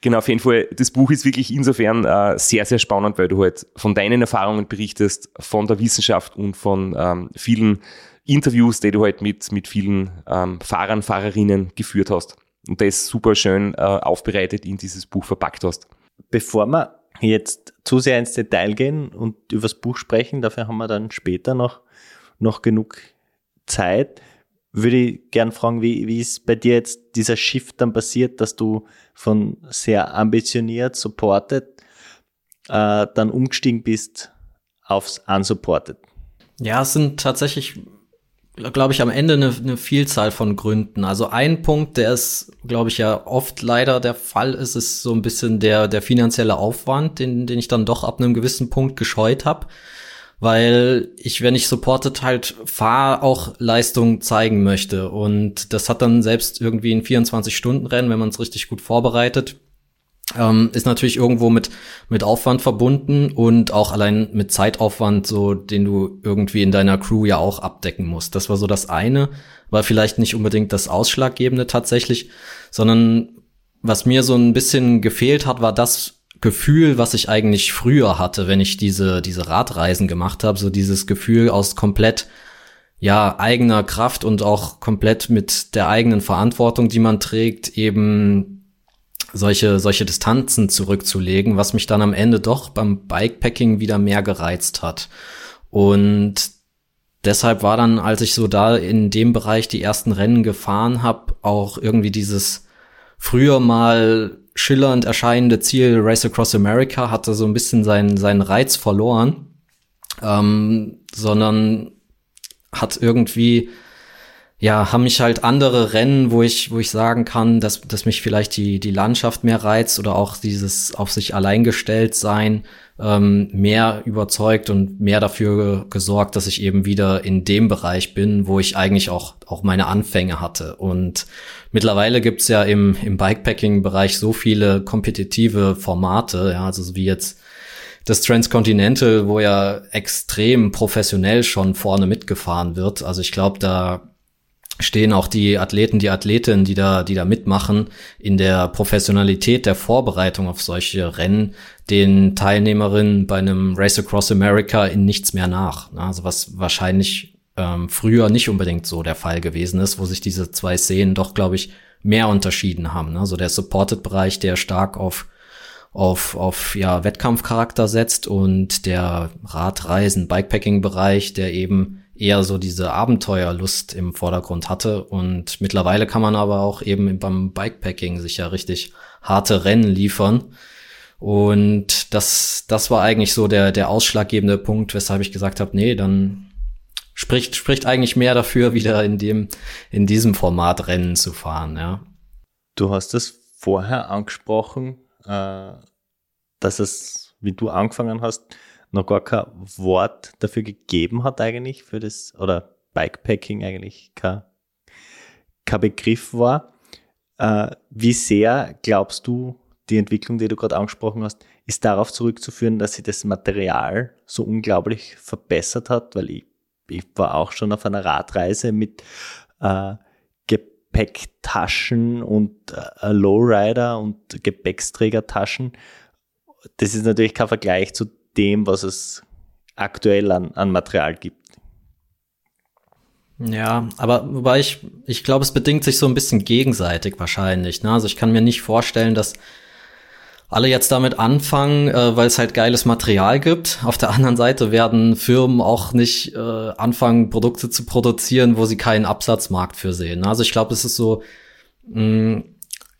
Genau, auf jeden Fall. Das Buch ist wirklich insofern äh, sehr, sehr spannend, weil du halt von deinen Erfahrungen berichtest, von der Wissenschaft und von ähm, vielen Interviews, die du halt mit, mit vielen ähm, Fahrern, Fahrerinnen geführt hast. Und das super schön äh, aufbereitet in dieses Buch verpackt hast. Bevor wir jetzt zu sehr ins Detail gehen und über das Buch sprechen, dafür haben wir dann später noch noch genug Zeit. Würde ich gern fragen, wie, wie ist bei dir jetzt dieser Shift dann passiert, dass du von sehr ambitioniert, supported, äh, dann umgestiegen bist aufs unsupported? Ja, es sind tatsächlich, glaube ich, am Ende eine, eine Vielzahl von Gründen. Also ein Punkt, der ist, glaube ich, ja oft leider der Fall ist, ist so ein bisschen der, der finanzielle Aufwand, den, den ich dann doch ab einem gewissen Punkt gescheut habe weil ich, wenn ich supported halt fahre, auch Leistung zeigen möchte. Und das hat dann selbst irgendwie ein 24-Stunden-Rennen, wenn man es richtig gut vorbereitet, ähm, ist natürlich irgendwo mit, mit Aufwand verbunden und auch allein mit Zeitaufwand, so, den du irgendwie in deiner Crew ja auch abdecken musst. Das war so das eine, war vielleicht nicht unbedingt das Ausschlaggebende tatsächlich, sondern was mir so ein bisschen gefehlt hat, war das, Gefühl, was ich eigentlich früher hatte, wenn ich diese, diese Radreisen gemacht habe, so dieses Gefühl aus komplett ja, eigener Kraft und auch komplett mit der eigenen Verantwortung, die man trägt, eben solche, solche Distanzen zurückzulegen, was mich dann am Ende doch beim Bikepacking wieder mehr gereizt hat. Und deshalb war dann, als ich so da in dem Bereich die ersten Rennen gefahren habe, auch irgendwie dieses früher mal schillernd erscheinende Ziel Race Across America hatte so ein bisschen seinen, seinen Reiz verloren, ähm, sondern hat irgendwie, ja, haben mich halt andere Rennen, wo ich, wo ich sagen kann, dass, dass mich vielleicht die, die Landschaft mehr reizt oder auch dieses auf sich allein gestellt sein, ähm, mehr überzeugt und mehr dafür gesorgt, dass ich eben wieder in dem Bereich bin, wo ich eigentlich auch, auch meine Anfänge hatte. Und mittlerweile gibt's ja im, im Bikepacking-Bereich so viele kompetitive Formate, ja, also wie jetzt das Transcontinental, wo ja extrem professionell schon vorne mitgefahren wird. Also ich glaube, da stehen auch die Athleten, die Athletinnen, die da, die da mitmachen, in der Professionalität der Vorbereitung auf solche Rennen den Teilnehmerinnen bei einem Race Across America in nichts mehr nach. Also was wahrscheinlich ähm, früher nicht unbedingt so der Fall gewesen ist, wo sich diese zwei Szenen doch, glaube ich, mehr unterschieden haben. Also der Supported-Bereich, der stark auf auf, auf ja, Wettkampfcharakter setzt und der Radreisen, Bikepacking-Bereich, der eben eher so diese Abenteuerlust im Vordergrund hatte. Und mittlerweile kann man aber auch eben beim Bikepacking sich ja richtig harte Rennen liefern. Und das, das war eigentlich so der, der ausschlaggebende Punkt, weshalb ich gesagt habe, nee, dann spricht, spricht eigentlich mehr dafür, wieder in dem, in diesem Format Rennen zu fahren, ja. Du hast es vorher angesprochen, äh, dass es, wie du angefangen hast, noch gar kein Wort dafür gegeben hat eigentlich für das, oder Bikepacking eigentlich kein, kein Begriff war. Äh, wie sehr glaubst du, die Entwicklung, die du gerade angesprochen hast, ist darauf zurückzuführen, dass sich das Material so unglaublich verbessert hat, weil ich, ich war auch schon auf einer Radreise mit äh, Gepäcktaschen und äh, Lowrider und Gepäcksträgertaschen. Das ist natürlich kein Vergleich zu dem, was es aktuell an, an Material gibt. Ja, aber wobei ich, ich glaube, es bedingt sich so ein bisschen gegenseitig wahrscheinlich. Ne? Also ich kann mir nicht vorstellen, dass alle jetzt damit anfangen, äh, weil es halt geiles Material gibt. Auf der anderen Seite werden Firmen auch nicht äh, anfangen, Produkte zu produzieren, wo sie keinen Absatzmarkt für sehen. Also ich glaube, es ist so mh,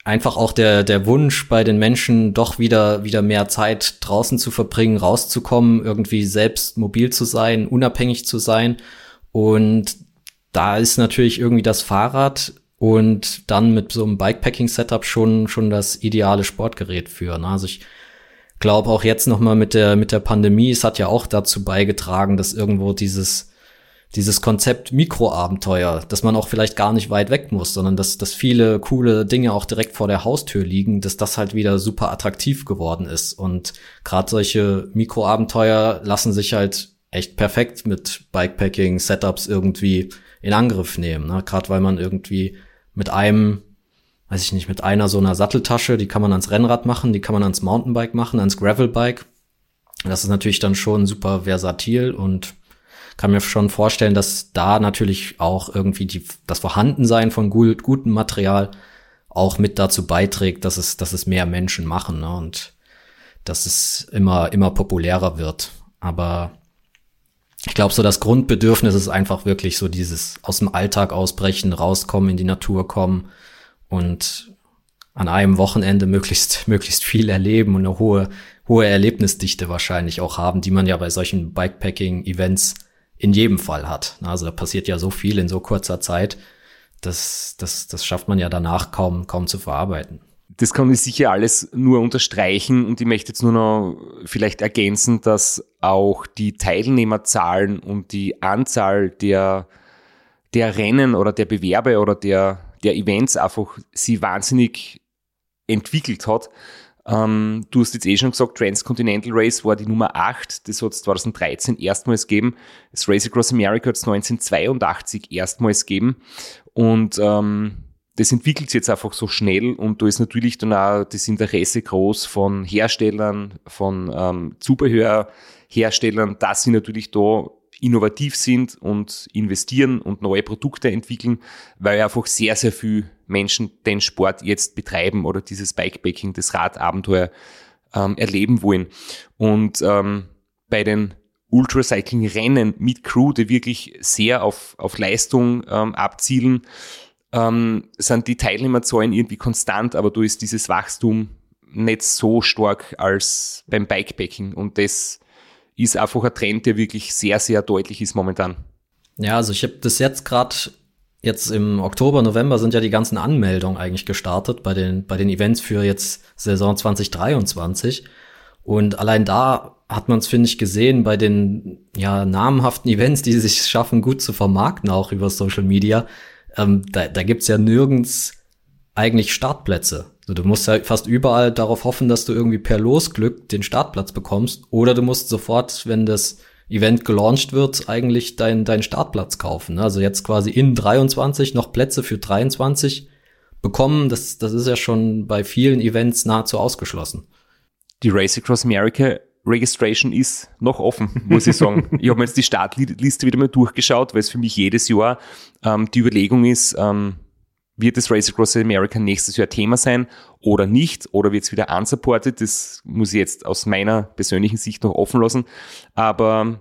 einfach auch der, der Wunsch bei den Menschen, doch wieder, wieder mehr Zeit draußen zu verbringen, rauszukommen, irgendwie selbst mobil zu sein, unabhängig zu sein. Und da ist natürlich irgendwie das Fahrrad und dann mit so einem Bikepacking-Setup schon, schon das ideale Sportgerät für. Ne? Also ich glaube auch jetzt noch mal mit der, mit der Pandemie, es hat ja auch dazu beigetragen, dass irgendwo dieses, dieses Konzept Mikroabenteuer, dass man auch vielleicht gar nicht weit weg muss, sondern dass, dass viele coole Dinge auch direkt vor der Haustür liegen, dass das halt wieder super attraktiv geworden ist. Und gerade solche Mikroabenteuer lassen sich halt echt perfekt mit Bikepacking-Setups irgendwie in Angriff nehmen. Ne? Gerade weil man irgendwie mit einem, weiß ich nicht, mit einer so einer Satteltasche, die kann man ans Rennrad machen, die kann man ans Mountainbike machen, ans Gravelbike. Das ist natürlich dann schon super versatil und kann mir schon vorstellen, dass da natürlich auch irgendwie die, das Vorhandensein von gut, gutem Material auch mit dazu beiträgt, dass es, dass es mehr Menschen machen ne? und dass es immer, immer populärer wird. Aber ich glaube, so das Grundbedürfnis ist einfach wirklich so dieses aus dem Alltag ausbrechen, rauskommen, in die Natur kommen und an einem Wochenende möglichst, möglichst viel erleben und eine hohe, hohe Erlebnisdichte wahrscheinlich auch haben, die man ja bei solchen Bikepacking-Events in jedem Fall hat. Also da passiert ja so viel in so kurzer Zeit, das, das, das schafft man ja danach kaum, kaum zu verarbeiten. Das kann ich sicher alles nur unterstreichen und ich möchte jetzt nur noch vielleicht ergänzen, dass auch die Teilnehmerzahlen und die Anzahl der, der Rennen oder der Bewerbe oder der, der Events einfach sie wahnsinnig entwickelt hat. Ähm, du hast jetzt eh schon gesagt, Transcontinental Race war die Nummer 8, das hat es 2013 erstmals gegeben. Das Race Across America hat es 1982 erstmals gegeben. Und ähm, das entwickelt sich jetzt einfach so schnell und da ist natürlich dann auch das Interesse groß von Herstellern, von ähm, Zubehörherstellern, dass sie natürlich da innovativ sind und investieren und neue Produkte entwickeln, weil einfach sehr, sehr viel Menschen den Sport jetzt betreiben oder dieses Bikepacking, das Radabenteuer ähm, erleben wollen. Und ähm, bei den Ultracycling-Rennen mit Crew, die wirklich sehr auf, auf Leistung ähm, abzielen, ähm, sind die Teilnehmerzahlen irgendwie konstant, aber da ist dieses Wachstum nicht so stark als beim Bikepacking und das ist einfach ein Trend, der wirklich sehr, sehr deutlich ist momentan. Ja, also ich habe das jetzt gerade jetzt im Oktober, November sind ja die ganzen Anmeldungen eigentlich gestartet bei den bei den Events für jetzt Saison 2023 und allein da hat man es finde ich gesehen bei den ja namhaften Events, die sich schaffen gut zu vermarkten auch über Social Media, ähm, da, da gibt's ja nirgends eigentlich Startplätze. Also du musst ja fast überall darauf hoffen, dass du irgendwie per Losglück den Startplatz bekommst. Oder du musst sofort, wenn das Event gelauncht wird, eigentlich deinen dein Startplatz kaufen. Also jetzt quasi in 23 noch Plätze für 23 bekommen. Das, das ist ja schon bei vielen Events nahezu ausgeschlossen. Die Race Across America Registration ist noch offen, muss ich sagen. ich habe mir jetzt die Startliste wieder mal durchgeschaut, weil es für mich jedes Jahr ähm, die Überlegung ist, ähm, wird das Race Across America nächstes Jahr Thema sein oder nicht? Oder wird es wieder unsupported? Das muss ich jetzt aus meiner persönlichen Sicht noch offen lassen. Aber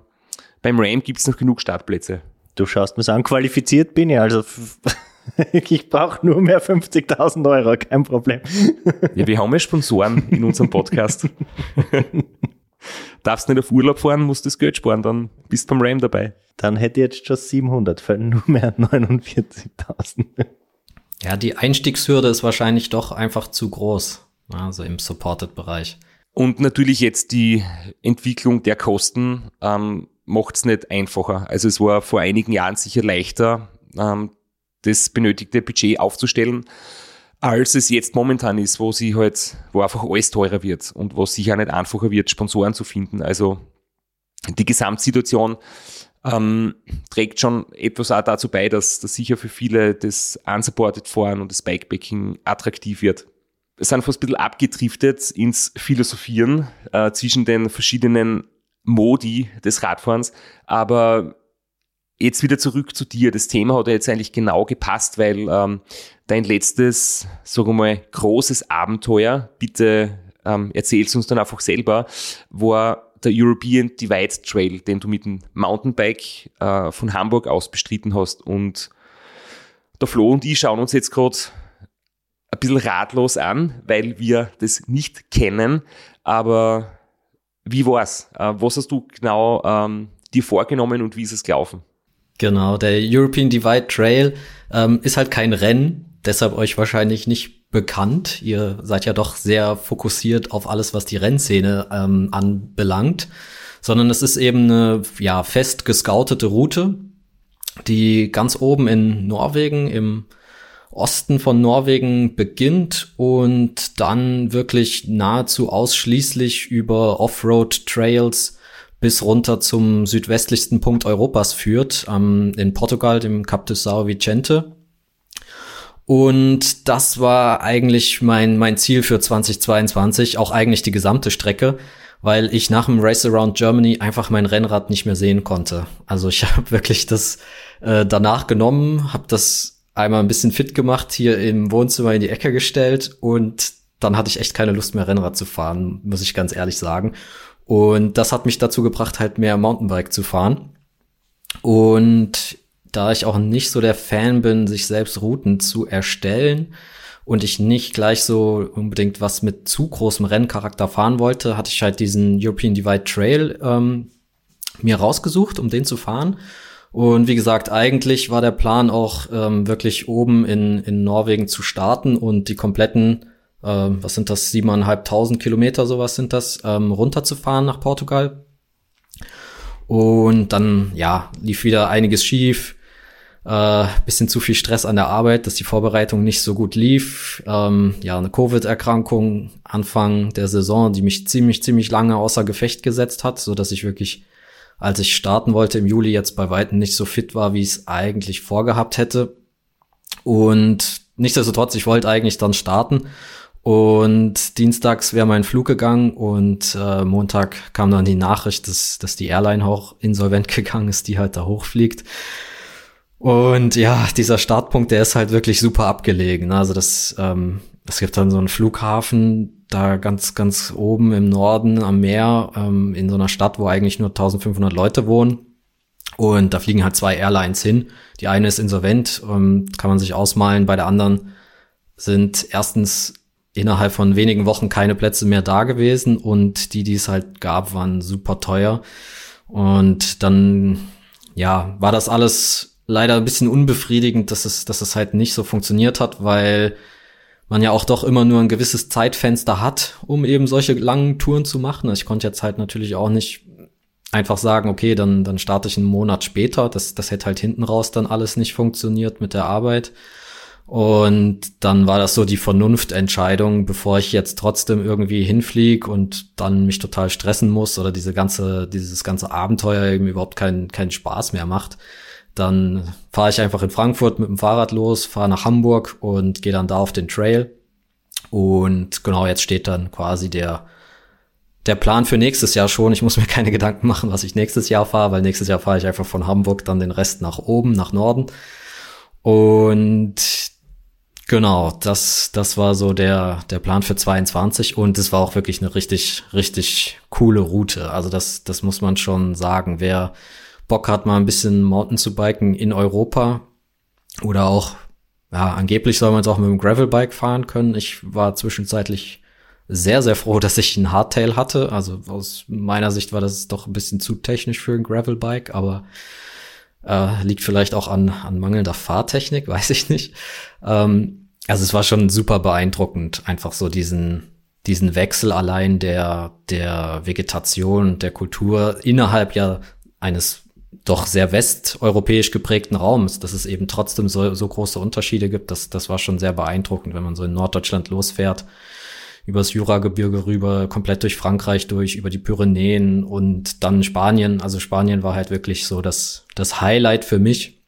beim Ram gibt es noch genug Startplätze. Du schaust mir an, qualifiziert bin ich, also ich brauche nur mehr 50.000 Euro, kein Problem. ja, wir haben ja Sponsoren in unserem Podcast. Darfst nicht auf Urlaub fahren, musst das Geld sparen, dann bist du beim Ram dabei. Dann hätte ich jetzt schon 700, weil nur mehr 49.000. Ja, die Einstiegshürde ist wahrscheinlich doch einfach zu groß, also im Supported-Bereich. Und natürlich jetzt die Entwicklung der Kosten ähm, macht es nicht einfacher. Also es war vor einigen Jahren sicher leichter, ähm, das benötigte Budget aufzustellen, als es jetzt momentan ist, wo sie halt, wo einfach alles teurer wird und wo sicher nicht einfacher wird, Sponsoren zu finden. Also die Gesamtsituation ähm, trägt schon etwas auch dazu bei, dass, dass sicher für viele das unsupported Fahren und das Bikepacking attraktiv wird. Wir sind fast ein bisschen abgedriftet ins Philosophieren äh, zwischen den verschiedenen Modi des Radfahrens, aber jetzt wieder zurück zu dir. Das Thema hat ja jetzt eigentlich genau gepasst, weil ähm, dein letztes, sagen wir mal, großes Abenteuer, bitte ähm, erzählst uns dann einfach selber, war der European Divide Trail, den du mit dem Mountainbike äh, von Hamburg aus bestritten hast. Und der Flo und ich schauen uns jetzt gerade ein bisschen ratlos an, weil wir das nicht kennen. Aber wie war's? Äh, was hast du genau ähm, dir vorgenommen und wie ist es gelaufen? Genau, der European Divide Trail ähm, ist halt kein Rennen, deshalb euch wahrscheinlich nicht bekannt. Ihr seid ja doch sehr fokussiert auf alles, was die Rennszene ähm, anbelangt, sondern es ist eben eine ja fest gescoutete Route, die ganz oben in Norwegen im Osten von Norwegen beginnt und dann wirklich nahezu ausschließlich über Offroad-Trails bis runter zum südwestlichsten Punkt Europas führt, ähm, in Portugal, dem Cap de São Vicente. Und das war eigentlich mein, mein Ziel für 2022, auch eigentlich die gesamte Strecke, weil ich nach dem Race Around Germany einfach mein Rennrad nicht mehr sehen konnte. Also ich habe wirklich das äh, danach genommen, habe das einmal ein bisschen fit gemacht, hier im Wohnzimmer in die Ecke gestellt und dann hatte ich echt keine Lust mehr Rennrad zu fahren, muss ich ganz ehrlich sagen. Und das hat mich dazu gebracht, halt mehr Mountainbike zu fahren. Und da ich auch nicht so der Fan bin, sich selbst Routen zu erstellen und ich nicht gleich so unbedingt was mit zu großem Renncharakter fahren wollte, hatte ich halt diesen European Divide Trail ähm, mir rausgesucht, um den zu fahren. Und wie gesagt, eigentlich war der Plan auch ähm, wirklich oben in, in Norwegen zu starten und die kompletten ähm, was sind das, siebeneinhalbtausend Kilometer, sowas sind das, ähm, runterzufahren nach Portugal. Und dann, ja, lief wieder einiges schief. Äh, bisschen zu viel Stress an der Arbeit, dass die Vorbereitung nicht so gut lief. Ähm, ja, eine Covid-Erkrankung Anfang der Saison, die mich ziemlich, ziemlich lange außer Gefecht gesetzt hat, so dass ich wirklich, als ich starten wollte im Juli, jetzt bei weitem nicht so fit war, wie ich es eigentlich vorgehabt hätte. Und nichtsdestotrotz, ich wollte eigentlich dann starten und dienstags wäre mein Flug gegangen und äh, Montag kam dann die Nachricht, dass, dass die Airline auch insolvent gegangen ist, die halt da hochfliegt. Und ja, dieser Startpunkt, der ist halt wirklich super abgelegen. Also das, ähm, es gibt dann so einen Flughafen da ganz, ganz oben im Norden am Meer, ähm, in so einer Stadt, wo eigentlich nur 1500 Leute wohnen. Und da fliegen halt zwei Airlines hin. Die eine ist insolvent, ähm, kann man sich ausmalen. Bei der anderen sind erstens innerhalb von wenigen Wochen keine Plätze mehr da gewesen und die, die es halt gab, waren super teuer. Und dann, ja, war das alles leider ein bisschen unbefriedigend, dass es, dass es halt nicht so funktioniert hat, weil man ja auch doch immer nur ein gewisses Zeitfenster hat, um eben solche langen Touren zu machen. Also ich konnte jetzt halt natürlich auch nicht einfach sagen, okay, dann, dann starte ich einen Monat später. Das, das hätte halt hinten raus dann alles nicht funktioniert mit der Arbeit. Und dann war das so die Vernunftentscheidung, bevor ich jetzt trotzdem irgendwie hinflieg und dann mich total stressen muss oder diese ganze, dieses ganze Abenteuer eben überhaupt keinen keinen Spaß mehr macht. Dann fahre ich einfach in Frankfurt mit dem Fahrrad los, fahre nach Hamburg und gehe dann da auf den Trail. Und genau, jetzt steht dann quasi der, der Plan für nächstes Jahr schon. Ich muss mir keine Gedanken machen, was ich nächstes Jahr fahre, weil nächstes Jahr fahre ich einfach von Hamburg dann den Rest nach oben, nach Norden. Und Genau, das, das war so der, der Plan für 22 und es war auch wirklich eine richtig, richtig coole Route. Also das, das muss man schon sagen. Wer Bock hat, mal ein bisschen Mountain zu biken in Europa oder auch, ja, angeblich soll man es auch mit dem Gravelbike fahren können. Ich war zwischenzeitlich sehr, sehr froh, dass ich ein Hardtail hatte. Also aus meiner Sicht war das doch ein bisschen zu technisch für ein Gravelbike, aber äh, liegt vielleicht auch an, an mangelnder Fahrtechnik, weiß ich nicht. Ähm, also es war schon super beeindruckend, einfach so diesen, diesen Wechsel allein der, der Vegetation, der Kultur innerhalb ja eines doch sehr westeuropäisch geprägten Raums, dass es eben trotzdem so, so große Unterschiede gibt, das, das war schon sehr beeindruckend, wenn man so in Norddeutschland losfährt übers Juragebirge rüber, komplett durch Frankreich durch, über die Pyrenäen und dann Spanien. Also Spanien war halt wirklich so das, das Highlight für mich,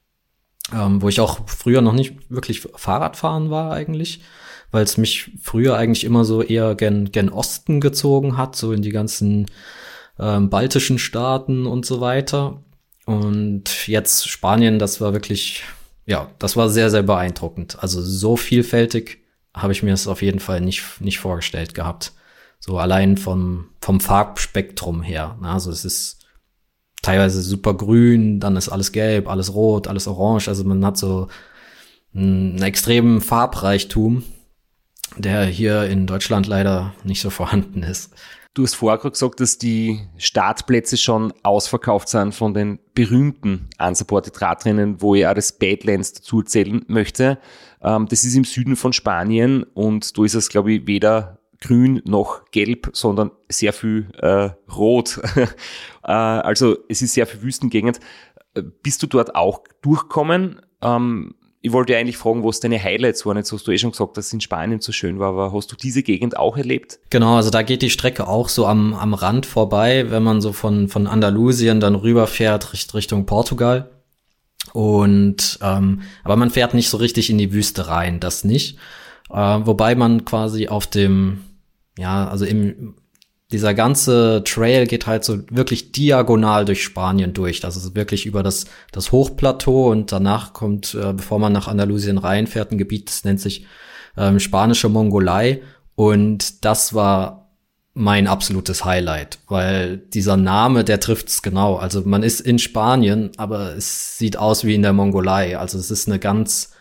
ähm, wo ich auch früher noch nicht wirklich Fahrradfahren war eigentlich, weil es mich früher eigentlich immer so eher gen, gen Osten gezogen hat, so in die ganzen ähm, baltischen Staaten und so weiter. Und jetzt Spanien, das war wirklich, ja, das war sehr, sehr beeindruckend. Also so vielfältig habe ich mir es auf jeden Fall nicht, nicht vorgestellt gehabt. So allein vom, vom Farbspektrum her. Ne? Also es ist teilweise super grün, dann ist alles gelb, alles rot, alles orange. Also man hat so einen extremen Farbreichtum, der hier in Deutschland leider nicht so vorhanden ist. Du hast vorher gesagt, dass die Startplätze schon ausverkauft sind von den berühmten Unsupported Radrennen, wo ich auch das Badlands dazu zählen möchte. Ähm, das ist im Süden von Spanien und da ist es, glaube ich, weder grün noch gelb, sondern sehr viel äh, rot. äh, also es ist sehr viel Wüstengegend. Äh, bist du dort auch durchkommen? Ähm, ich wollte eigentlich fragen, was deine Highlights waren. Jetzt hast du eh schon gesagt, dass es in Spanien so schön war, aber hast du diese Gegend auch erlebt? Genau, also da geht die Strecke auch so am, am Rand vorbei, wenn man so von, von Andalusien dann rüberfährt Richtung Portugal. Und ähm, aber man fährt nicht so richtig in die Wüste rein, das nicht. Äh, wobei man quasi auf dem, ja, also im dieser ganze Trail geht halt so wirklich diagonal durch Spanien durch. Das ist wirklich über das, das Hochplateau und danach kommt, äh, bevor man nach Andalusien reinfährt, ein Gebiet, das nennt sich ähm, spanische Mongolei. Und das war mein absolutes Highlight, weil dieser Name, der trifft's genau. Also man ist in Spanien, aber es sieht aus wie in der Mongolei. Also es ist eine ganz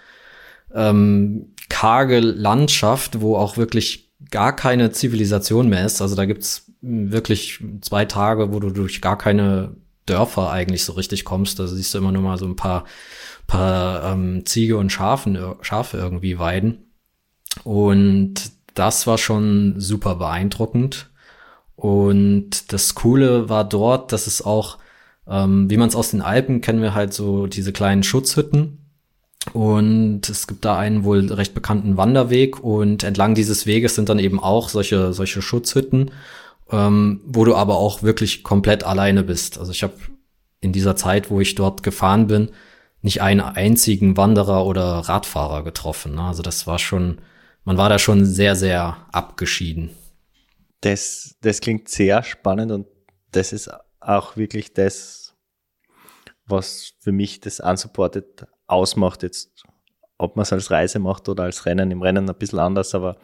ähm, karge Landschaft, wo auch wirklich gar keine Zivilisation mehr ist. Also da gibt's wirklich zwei Tage, wo du durch gar keine Dörfer eigentlich so richtig kommst. Da siehst du immer nur mal so ein paar, paar ähm, Ziege und Schafen, Schafe irgendwie weiden. Und das war schon super beeindruckend. Und das Coole war dort, dass es auch, ähm, wie man es aus den Alpen kennen wir halt so diese kleinen Schutzhütten. Und es gibt da einen wohl recht bekannten Wanderweg und entlang dieses Weges sind dann eben auch solche, solche Schutzhütten, ähm, wo du aber auch wirklich komplett alleine bist. Also ich habe in dieser Zeit, wo ich dort gefahren bin, nicht einen einzigen Wanderer oder Radfahrer getroffen. Ne? Also das war schon, man war da schon sehr, sehr abgeschieden. Das, das klingt sehr spannend und das ist auch wirklich das, was für mich das Unsupported ausmacht. Jetzt, ob man es als Reise macht oder als Rennen, im Rennen ein bisschen anders, aber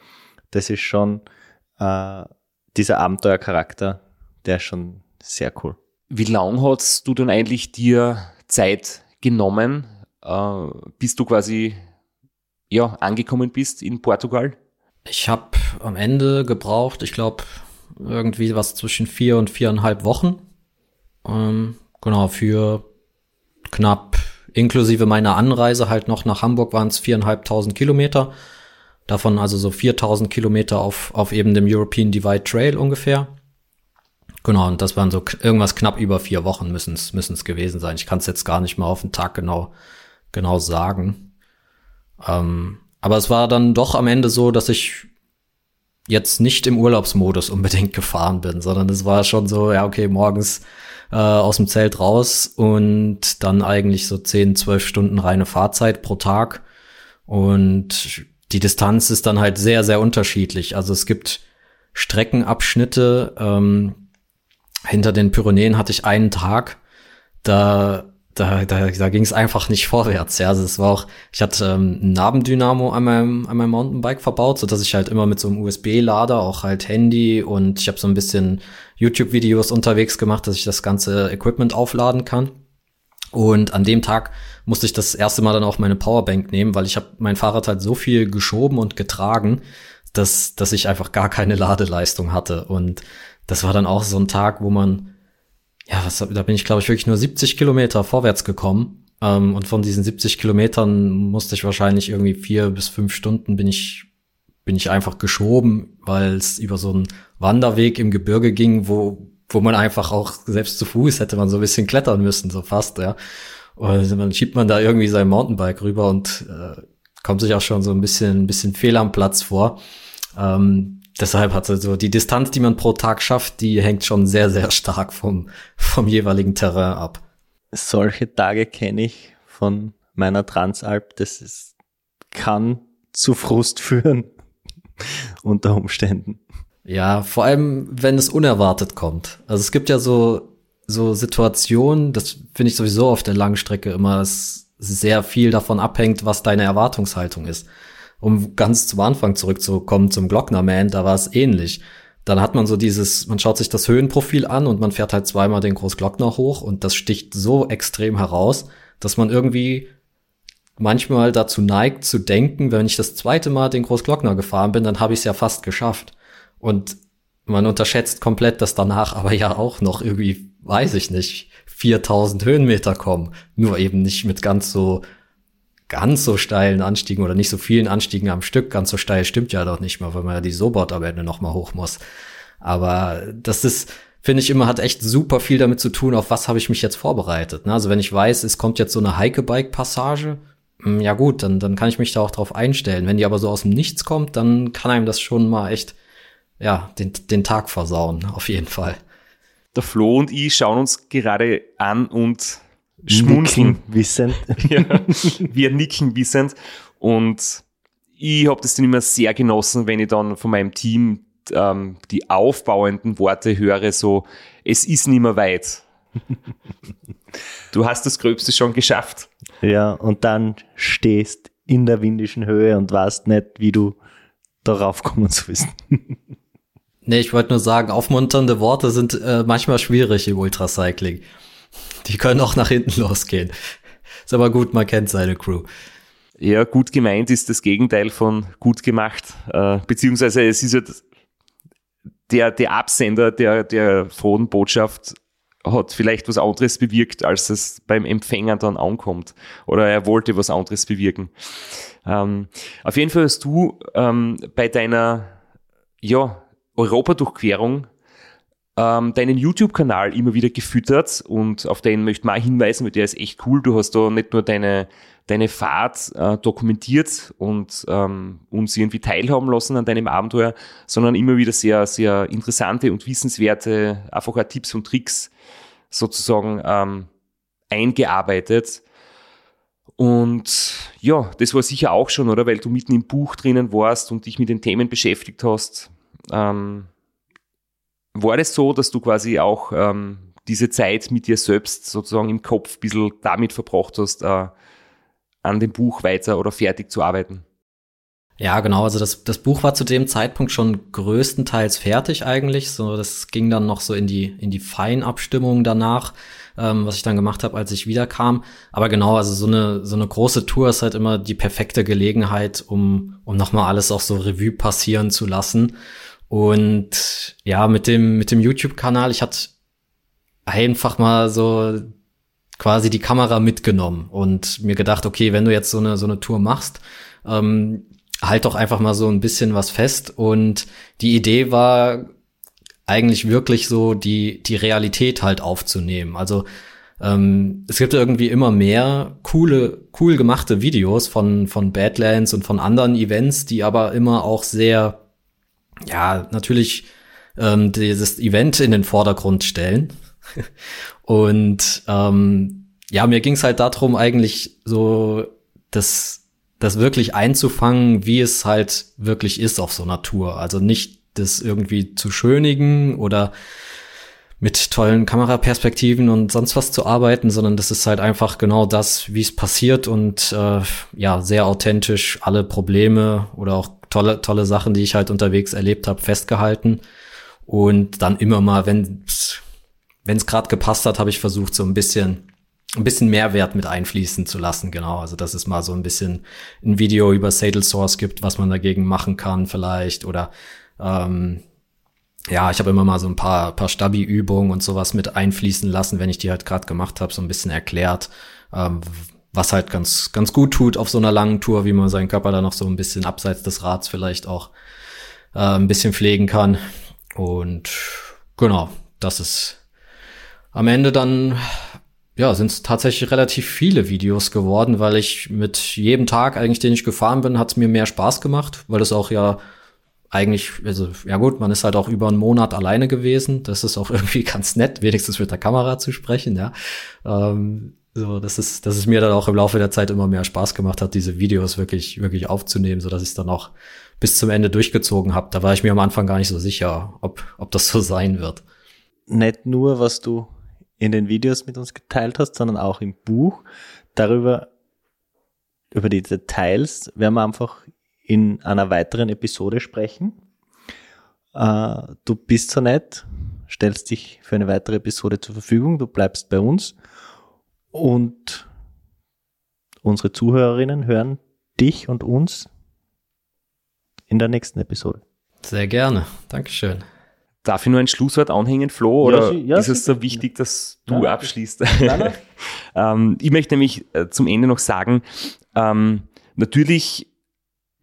das ist schon äh, dieser Abenteuercharakter, der ist schon sehr cool. Wie lang hast du denn eigentlich dir Zeit genommen, äh, bis du quasi ja, angekommen bist in Portugal? Ich habe am Ende gebraucht, ich glaube, irgendwie was zwischen vier und viereinhalb Wochen. Ähm, genau, für knapp inklusive meiner Anreise halt noch nach Hamburg waren es viereinhalbtausend Kilometer. Davon also so 4000 Kilometer auf, auf eben dem European Divide Trail ungefähr. Genau, und das waren so irgendwas knapp über vier Wochen müssen es gewesen sein. Ich kann es jetzt gar nicht mal auf den Tag genau, genau sagen. Ähm, aber es war dann doch am Ende so, dass ich jetzt nicht im Urlaubsmodus unbedingt gefahren bin, sondern es war schon so, ja, okay, morgens äh, aus dem Zelt raus und dann eigentlich so 10, 12 Stunden reine Fahrzeit pro Tag. Und die Distanz ist dann halt sehr, sehr unterschiedlich. Also es gibt Streckenabschnitte. Ähm, hinter den Pyrenäen hatte ich einen Tag, da da, da, da ging es einfach nicht vorwärts. Ja, also es war auch, ich hatte ähm, ein Nabendynamo an meinem, an meinem Mountainbike verbaut, so dass ich halt immer mit so einem USB-Lader auch halt Handy und ich habe so ein bisschen YouTube-Videos unterwegs gemacht, dass ich das ganze Equipment aufladen kann. Und an dem Tag musste ich das erste Mal dann auch meine Powerbank nehmen, weil ich habe mein Fahrrad halt so viel geschoben und getragen, dass, dass ich einfach gar keine Ladeleistung hatte. Und das war dann auch so ein Tag, wo man, ja, was, da bin ich, glaube ich, wirklich nur 70 Kilometer vorwärts gekommen. Ähm, und von diesen 70 Kilometern musste ich wahrscheinlich irgendwie vier bis fünf Stunden bin ich, bin ich einfach geschoben, weil es über so einen Wanderweg im Gebirge ging, wo, wo man einfach auch selbst zu Fuß hätte man so ein bisschen klettern müssen, so fast, ja. Und dann schiebt man da irgendwie sein Mountainbike rüber und äh, kommt sich auch schon so ein bisschen, ein bisschen fehl am Platz vor. Ähm, deshalb hat so die Distanz, die man pro Tag schafft, die hängt schon sehr, sehr stark vom, vom jeweiligen Terrain ab. Solche Tage kenne ich von meiner Transalp. Das ist, kann zu Frust führen unter Umständen. Ja, vor allem, wenn es unerwartet kommt. Also es gibt ja so, so Situationen, das finde ich sowieso auf der Langstrecke immer, dass sehr viel davon abhängt, was deine Erwartungshaltung ist um ganz zum Anfang zurückzukommen zum Glocknerman, da war es ähnlich. Dann hat man so dieses, man schaut sich das Höhenprofil an und man fährt halt zweimal den Großglockner hoch und das sticht so extrem heraus, dass man irgendwie manchmal dazu neigt zu denken, wenn ich das zweite Mal den Großglockner gefahren bin, dann habe ich es ja fast geschafft. Und man unterschätzt komplett, dass danach aber ja auch noch irgendwie, weiß ich nicht, 4000 Höhenmeter kommen. Nur eben nicht mit ganz so ganz so steilen Anstiegen oder nicht so vielen Anstiegen am Stück. Ganz so steil stimmt ja doch nicht mal, weil man ja die Sobot am Ende noch mal hoch muss. Aber das ist, finde ich immer, hat echt super viel damit zu tun, auf was habe ich mich jetzt vorbereitet. Ne? Also wenn ich weiß, es kommt jetzt so eine Hike-Bike-Passage, hm, ja gut, dann, dann kann ich mich da auch drauf einstellen. Wenn die aber so aus dem Nichts kommt, dann kann einem das schon mal echt, ja, den, den Tag versauen, auf jeden Fall. Der Flo und ich schauen uns gerade an und schmunzeln. wissend. ja, wir nicken wissend. Und ich habe das dann immer sehr genossen, wenn ich dann von meinem Team ähm, die aufbauenden Worte höre, so, es ist nicht mehr weit. du hast das Gröbste schon geschafft. Ja, und dann stehst in der windischen Höhe und weißt nicht, wie du darauf kommen sollst. nee, ich wollte nur sagen, aufmunternde Worte sind äh, manchmal schwierig im Ultracycling. Die können auch nach hinten losgehen. Ist aber gut, man kennt seine Crew. Ja, gut gemeint ist das Gegenteil von gut gemacht. Äh, beziehungsweise es ist ja der, der Absender der, der frohen Botschaft hat vielleicht was anderes bewirkt, als es beim Empfänger dann ankommt. Oder er wollte was anderes bewirken. Ähm, auf jeden Fall hast du ähm, bei deiner ja, Europadurchquerung ähm, deinen YouTube-Kanal immer wieder gefüttert und auf den möchte man hinweisen, weil der ist echt cool. Du hast da nicht nur deine, deine Fahrt äh, dokumentiert und ähm, uns irgendwie teilhaben lassen an deinem Abenteuer, sondern immer wieder sehr, sehr interessante und wissenswerte, einfach auch Tipps und Tricks sozusagen ähm, eingearbeitet. Und ja, das war sicher auch schon, oder? Weil du mitten im Buch drinnen warst und dich mit den Themen beschäftigt hast. Ähm, war das so, dass du quasi auch ähm, diese Zeit mit dir selbst sozusagen im Kopf ein bisschen damit verbracht hast, äh, an dem Buch weiter oder fertig zu arbeiten? Ja, genau. Also das, das Buch war zu dem Zeitpunkt schon größtenteils fertig eigentlich. So, das ging dann noch so in die in die Feinabstimmung danach, ähm, was ich dann gemacht habe, als ich wiederkam. Aber genau, also so eine so eine große Tour ist halt immer die perfekte Gelegenheit, um um nochmal alles auch so Revue passieren zu lassen. Und ja, mit dem, mit dem YouTube-Kanal, ich hatte einfach mal so quasi die Kamera mitgenommen und mir gedacht, okay, wenn du jetzt so eine, so eine Tour machst, ähm, halt doch einfach mal so ein bisschen was fest. Und die Idee war eigentlich wirklich so, die, die Realität halt aufzunehmen. Also ähm, es gibt irgendwie immer mehr coole, cool gemachte Videos von, von Badlands und von anderen Events, die aber immer auch sehr, ja, natürlich ähm, dieses Event in den Vordergrund stellen. und ähm, ja, mir ging es halt darum, eigentlich so das, das wirklich einzufangen, wie es halt wirklich ist auf so einer Tour. Also nicht das irgendwie zu schönigen oder mit tollen Kameraperspektiven und sonst was zu arbeiten, sondern das ist halt einfach genau das, wie es passiert und äh, ja, sehr authentisch alle Probleme oder auch tolle, tolle Sachen, die ich halt unterwegs erlebt habe, festgehalten. Und dann immer mal, wenn wenn es gerade gepasst hat, habe ich versucht, so ein bisschen ein bisschen Mehrwert mit einfließen zu lassen, genau. Also dass es mal so ein bisschen ein Video über Saddle Source gibt, was man dagegen machen kann vielleicht oder ähm, ja, ich habe immer mal so ein paar, paar Stabi-Übungen und sowas mit einfließen lassen, wenn ich die halt gerade gemacht habe, so ein bisschen erklärt, ähm, was halt ganz, ganz gut tut auf so einer langen Tour, wie man seinen Körper dann noch so ein bisschen abseits des Rads vielleicht auch äh, ein bisschen pflegen kann. Und genau, das ist am Ende dann, ja, sind es tatsächlich relativ viele Videos geworden, weil ich mit jedem Tag eigentlich, den ich gefahren bin, hat es mir mehr Spaß gemacht, weil es auch ja eigentlich, also ja gut, man ist halt auch über einen Monat alleine gewesen. Das ist auch irgendwie ganz nett, wenigstens mit der Kamera zu sprechen, ja. Ähm, so, das ist, dass es mir dann auch im Laufe der Zeit immer mehr Spaß gemacht hat, diese Videos wirklich, wirklich aufzunehmen, so dass ich es dann auch bis zum Ende durchgezogen habe. Da war ich mir am Anfang gar nicht so sicher, ob, ob das so sein wird. Nicht nur, was du in den Videos mit uns geteilt hast, sondern auch im Buch. Darüber, über die Details werden wir einfach in einer weiteren Episode sprechen. Äh, du bist so nett, stellst dich für eine weitere Episode zur Verfügung, du bleibst bei uns und unsere Zuhörerinnen hören dich und uns in der nächsten Episode. Sehr gerne. Dankeschön. Darf ich nur ein Schlusswort anhängen, Flo? Oder ja, ja, ist es so wichtig, dass du ja, abschließt? ähm, ich möchte nämlich äh, zum Ende noch sagen, ähm, natürlich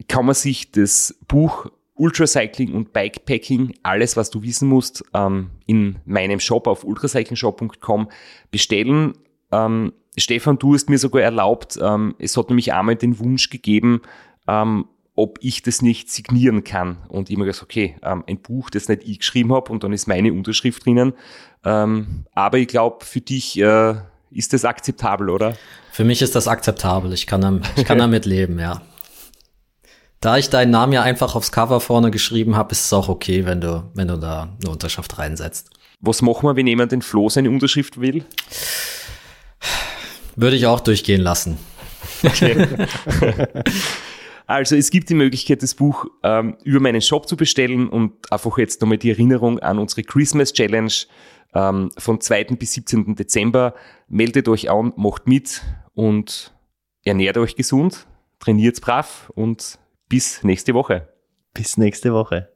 kann man sich das Buch Ultracycling und Bikepacking, alles was du wissen musst, ähm, in meinem Shop auf ultracyclingshop.com bestellen. Ähm, Stefan, du hast mir sogar erlaubt, ähm, es hat nämlich einmal den Wunsch gegeben, ähm, ob ich das nicht signieren kann. Und ich habe gesagt, okay, ähm, ein Buch, das nicht ich geschrieben habe und dann ist meine Unterschrift drinnen. Ähm, aber ich glaube, für dich äh, ist das akzeptabel, oder? Für mich ist das akzeptabel. Ich kann, ich kann damit leben, ja. Da ich deinen Namen ja einfach aufs Cover vorne geschrieben habe, ist es auch okay, wenn du, wenn du da eine Unterschrift reinsetzt. Was machen wir, wenn jemand den Flo seine Unterschrift will? Würde ich auch durchgehen lassen. Okay. also es gibt die Möglichkeit, das Buch ähm, über meinen Shop zu bestellen und einfach jetzt nochmal die Erinnerung an unsere Christmas Challenge ähm, von 2. bis 17. Dezember. Meldet euch an, macht mit und ernährt euch gesund, trainiert brav und bis nächste Woche. Bis nächste Woche.